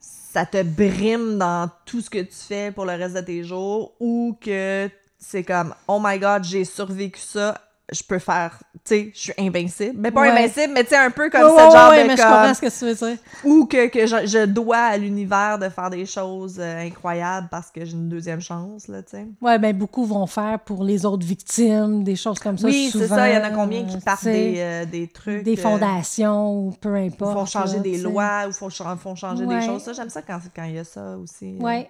ça te brime dans tout ce que tu fais pour le reste de tes jours, ou que c'est comme « Oh my God, j'ai survécu ça, je peux faire... » Tu sais, je suis invincible. Mais pas Ouais. invincible, mais tu sais, un peu comme Ouais, ce ouais, genre de mais je comme- comprends ce que tu veux dire. ou que, que je, je dois à l'univers de faire des choses euh, incroyables parce que j'ai une deuxième chance, là, tu sais. Ouais, ben beaucoup vont faire pour les autres victimes, des choses comme ça. Oui, c'est ça. Il y en a combien qui partent des, euh, des trucs. des euh, fondations ou peu importe. font changer là, des lois ou font, font changer des choses. Ça, j'aime ça quand quand il y a ça aussi. Ouais.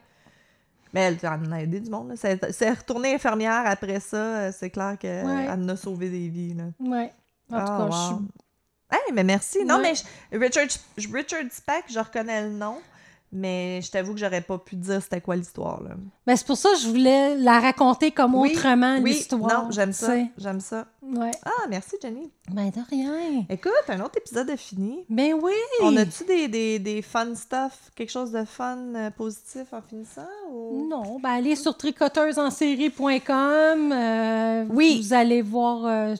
Mais elle, elle en a aidé du monde. C'est retournée infirmière après ça. euh, C'est clair qu'elle Ouais. en a sauvé des vies. Là. Ouais. En tout Ah, cas, wow. je suis Hey, mais merci. Non, Ouais. mais je- Richard, Richard Speck, je reconnais le nom. Mais je t'avoue que j'aurais pas pu dire c'était quoi l'histoire. là. Ben, c'est pour ça que je voulais la raconter comme Oui, autrement, Oui, l'histoire. non, j'aime ça. sais. J'aime ça. Ouais. Ah, merci, Jenny. Ben, de rien. Écoute, un autre épisode est fini. Ben oui. On a-tu des, des, des fun stuff, quelque chose de fun, euh, positif en finissant? Ou... Non, ben allez sur tricoteusensérie.com. euh, Oui. Vous allez voir euh,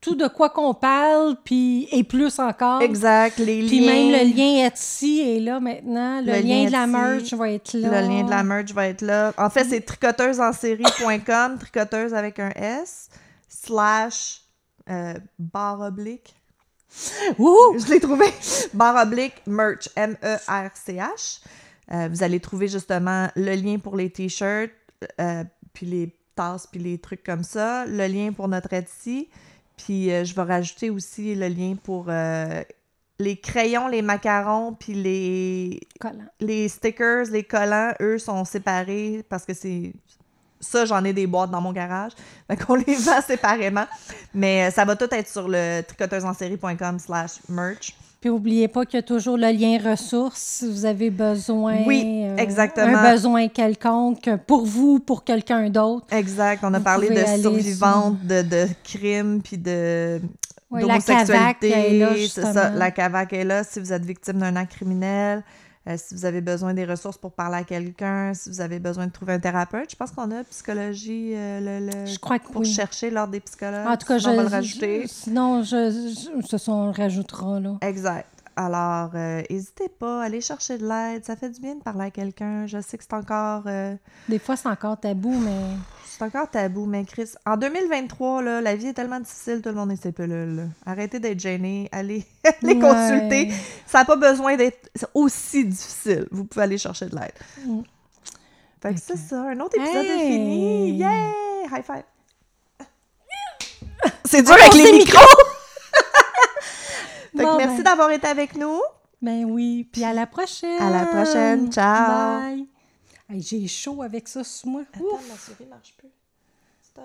tout de quoi qu'on parle, puis et plus encore. Exact, les Puis même le lien Etsy est là maintenant. Le, Le lien, lien de la merch va être là. Le lien de la merch va être là. En fait, c'est tricoteusesensérie.com, tricoteuse avec un S, slash euh, barre oblique. Wouhou! Je l'ai trouvé. barre oblique merch, M-E-R-C-H. Euh, vous allez trouver justement le lien pour les t-shirts, euh, puis les tasses, puis les trucs comme ça, le lien pour notre Etsy, puis euh, je vais rajouter aussi le lien pour euh, les crayons, les macarons, puis les, les stickers, les collants, eux, sont séparés parce que c'est. Ça, j'en ai des boîtes dans mon garage. Fait qu'on les vend séparément. Mais euh, ça va tout être sur le tricoteusensérie.com slash merch. Puis n'oubliez pas qu'il y a toujours le lien ressources si vous avez besoin. Oui, euh, exactement. Un besoin quelconque pour vous, pour quelqu'un d'autre. Exact. On a parlé de survivantes, de, de crimes, puis de Oui, la CAVAC est là, ça. La CAVAC est là si vous êtes victime d'un acte criminel, euh, si vous avez besoin des ressources pour parler à quelqu'un, si vous avez besoin de trouver un thérapeute. Je pense qu'on a psychologie euh, le, le- Je crois que pour oui. chercher l'ordre des psychologues. En tout cas, Sinon, je, on va le je- rajouter. sinon, je, je- ce sont, on le rajoutera, là. Exact. Alors, euh, n'hésitez pas, allez chercher de l'aide. Ça fait du bien de parler à quelqu'un. Je sais que c'est encore, euh, Des fois, c'est encore tabou, mais c'est encore tabou, mais Chris, en 2023, là, la vie est tellement difficile, tout le monde est ses pilules. là. Arrêtez d'être gêné, allez les Ouais. consulter. Ça n'a pas besoin d'être aussi difficile. Vous pouvez aller chercher de l'aide. Mm. Fait que c'est ça, un autre épisode est fini. Yeah! High five! C'est dur avec les micros! Bon, merci ben. d'avoir été avec nous. Ben oui, puis à la prochaine. À la prochaine. Ciao. Bye. Hey, J'ai chaud avec ça sur moi. Attends, ma souris marche plus. Stop.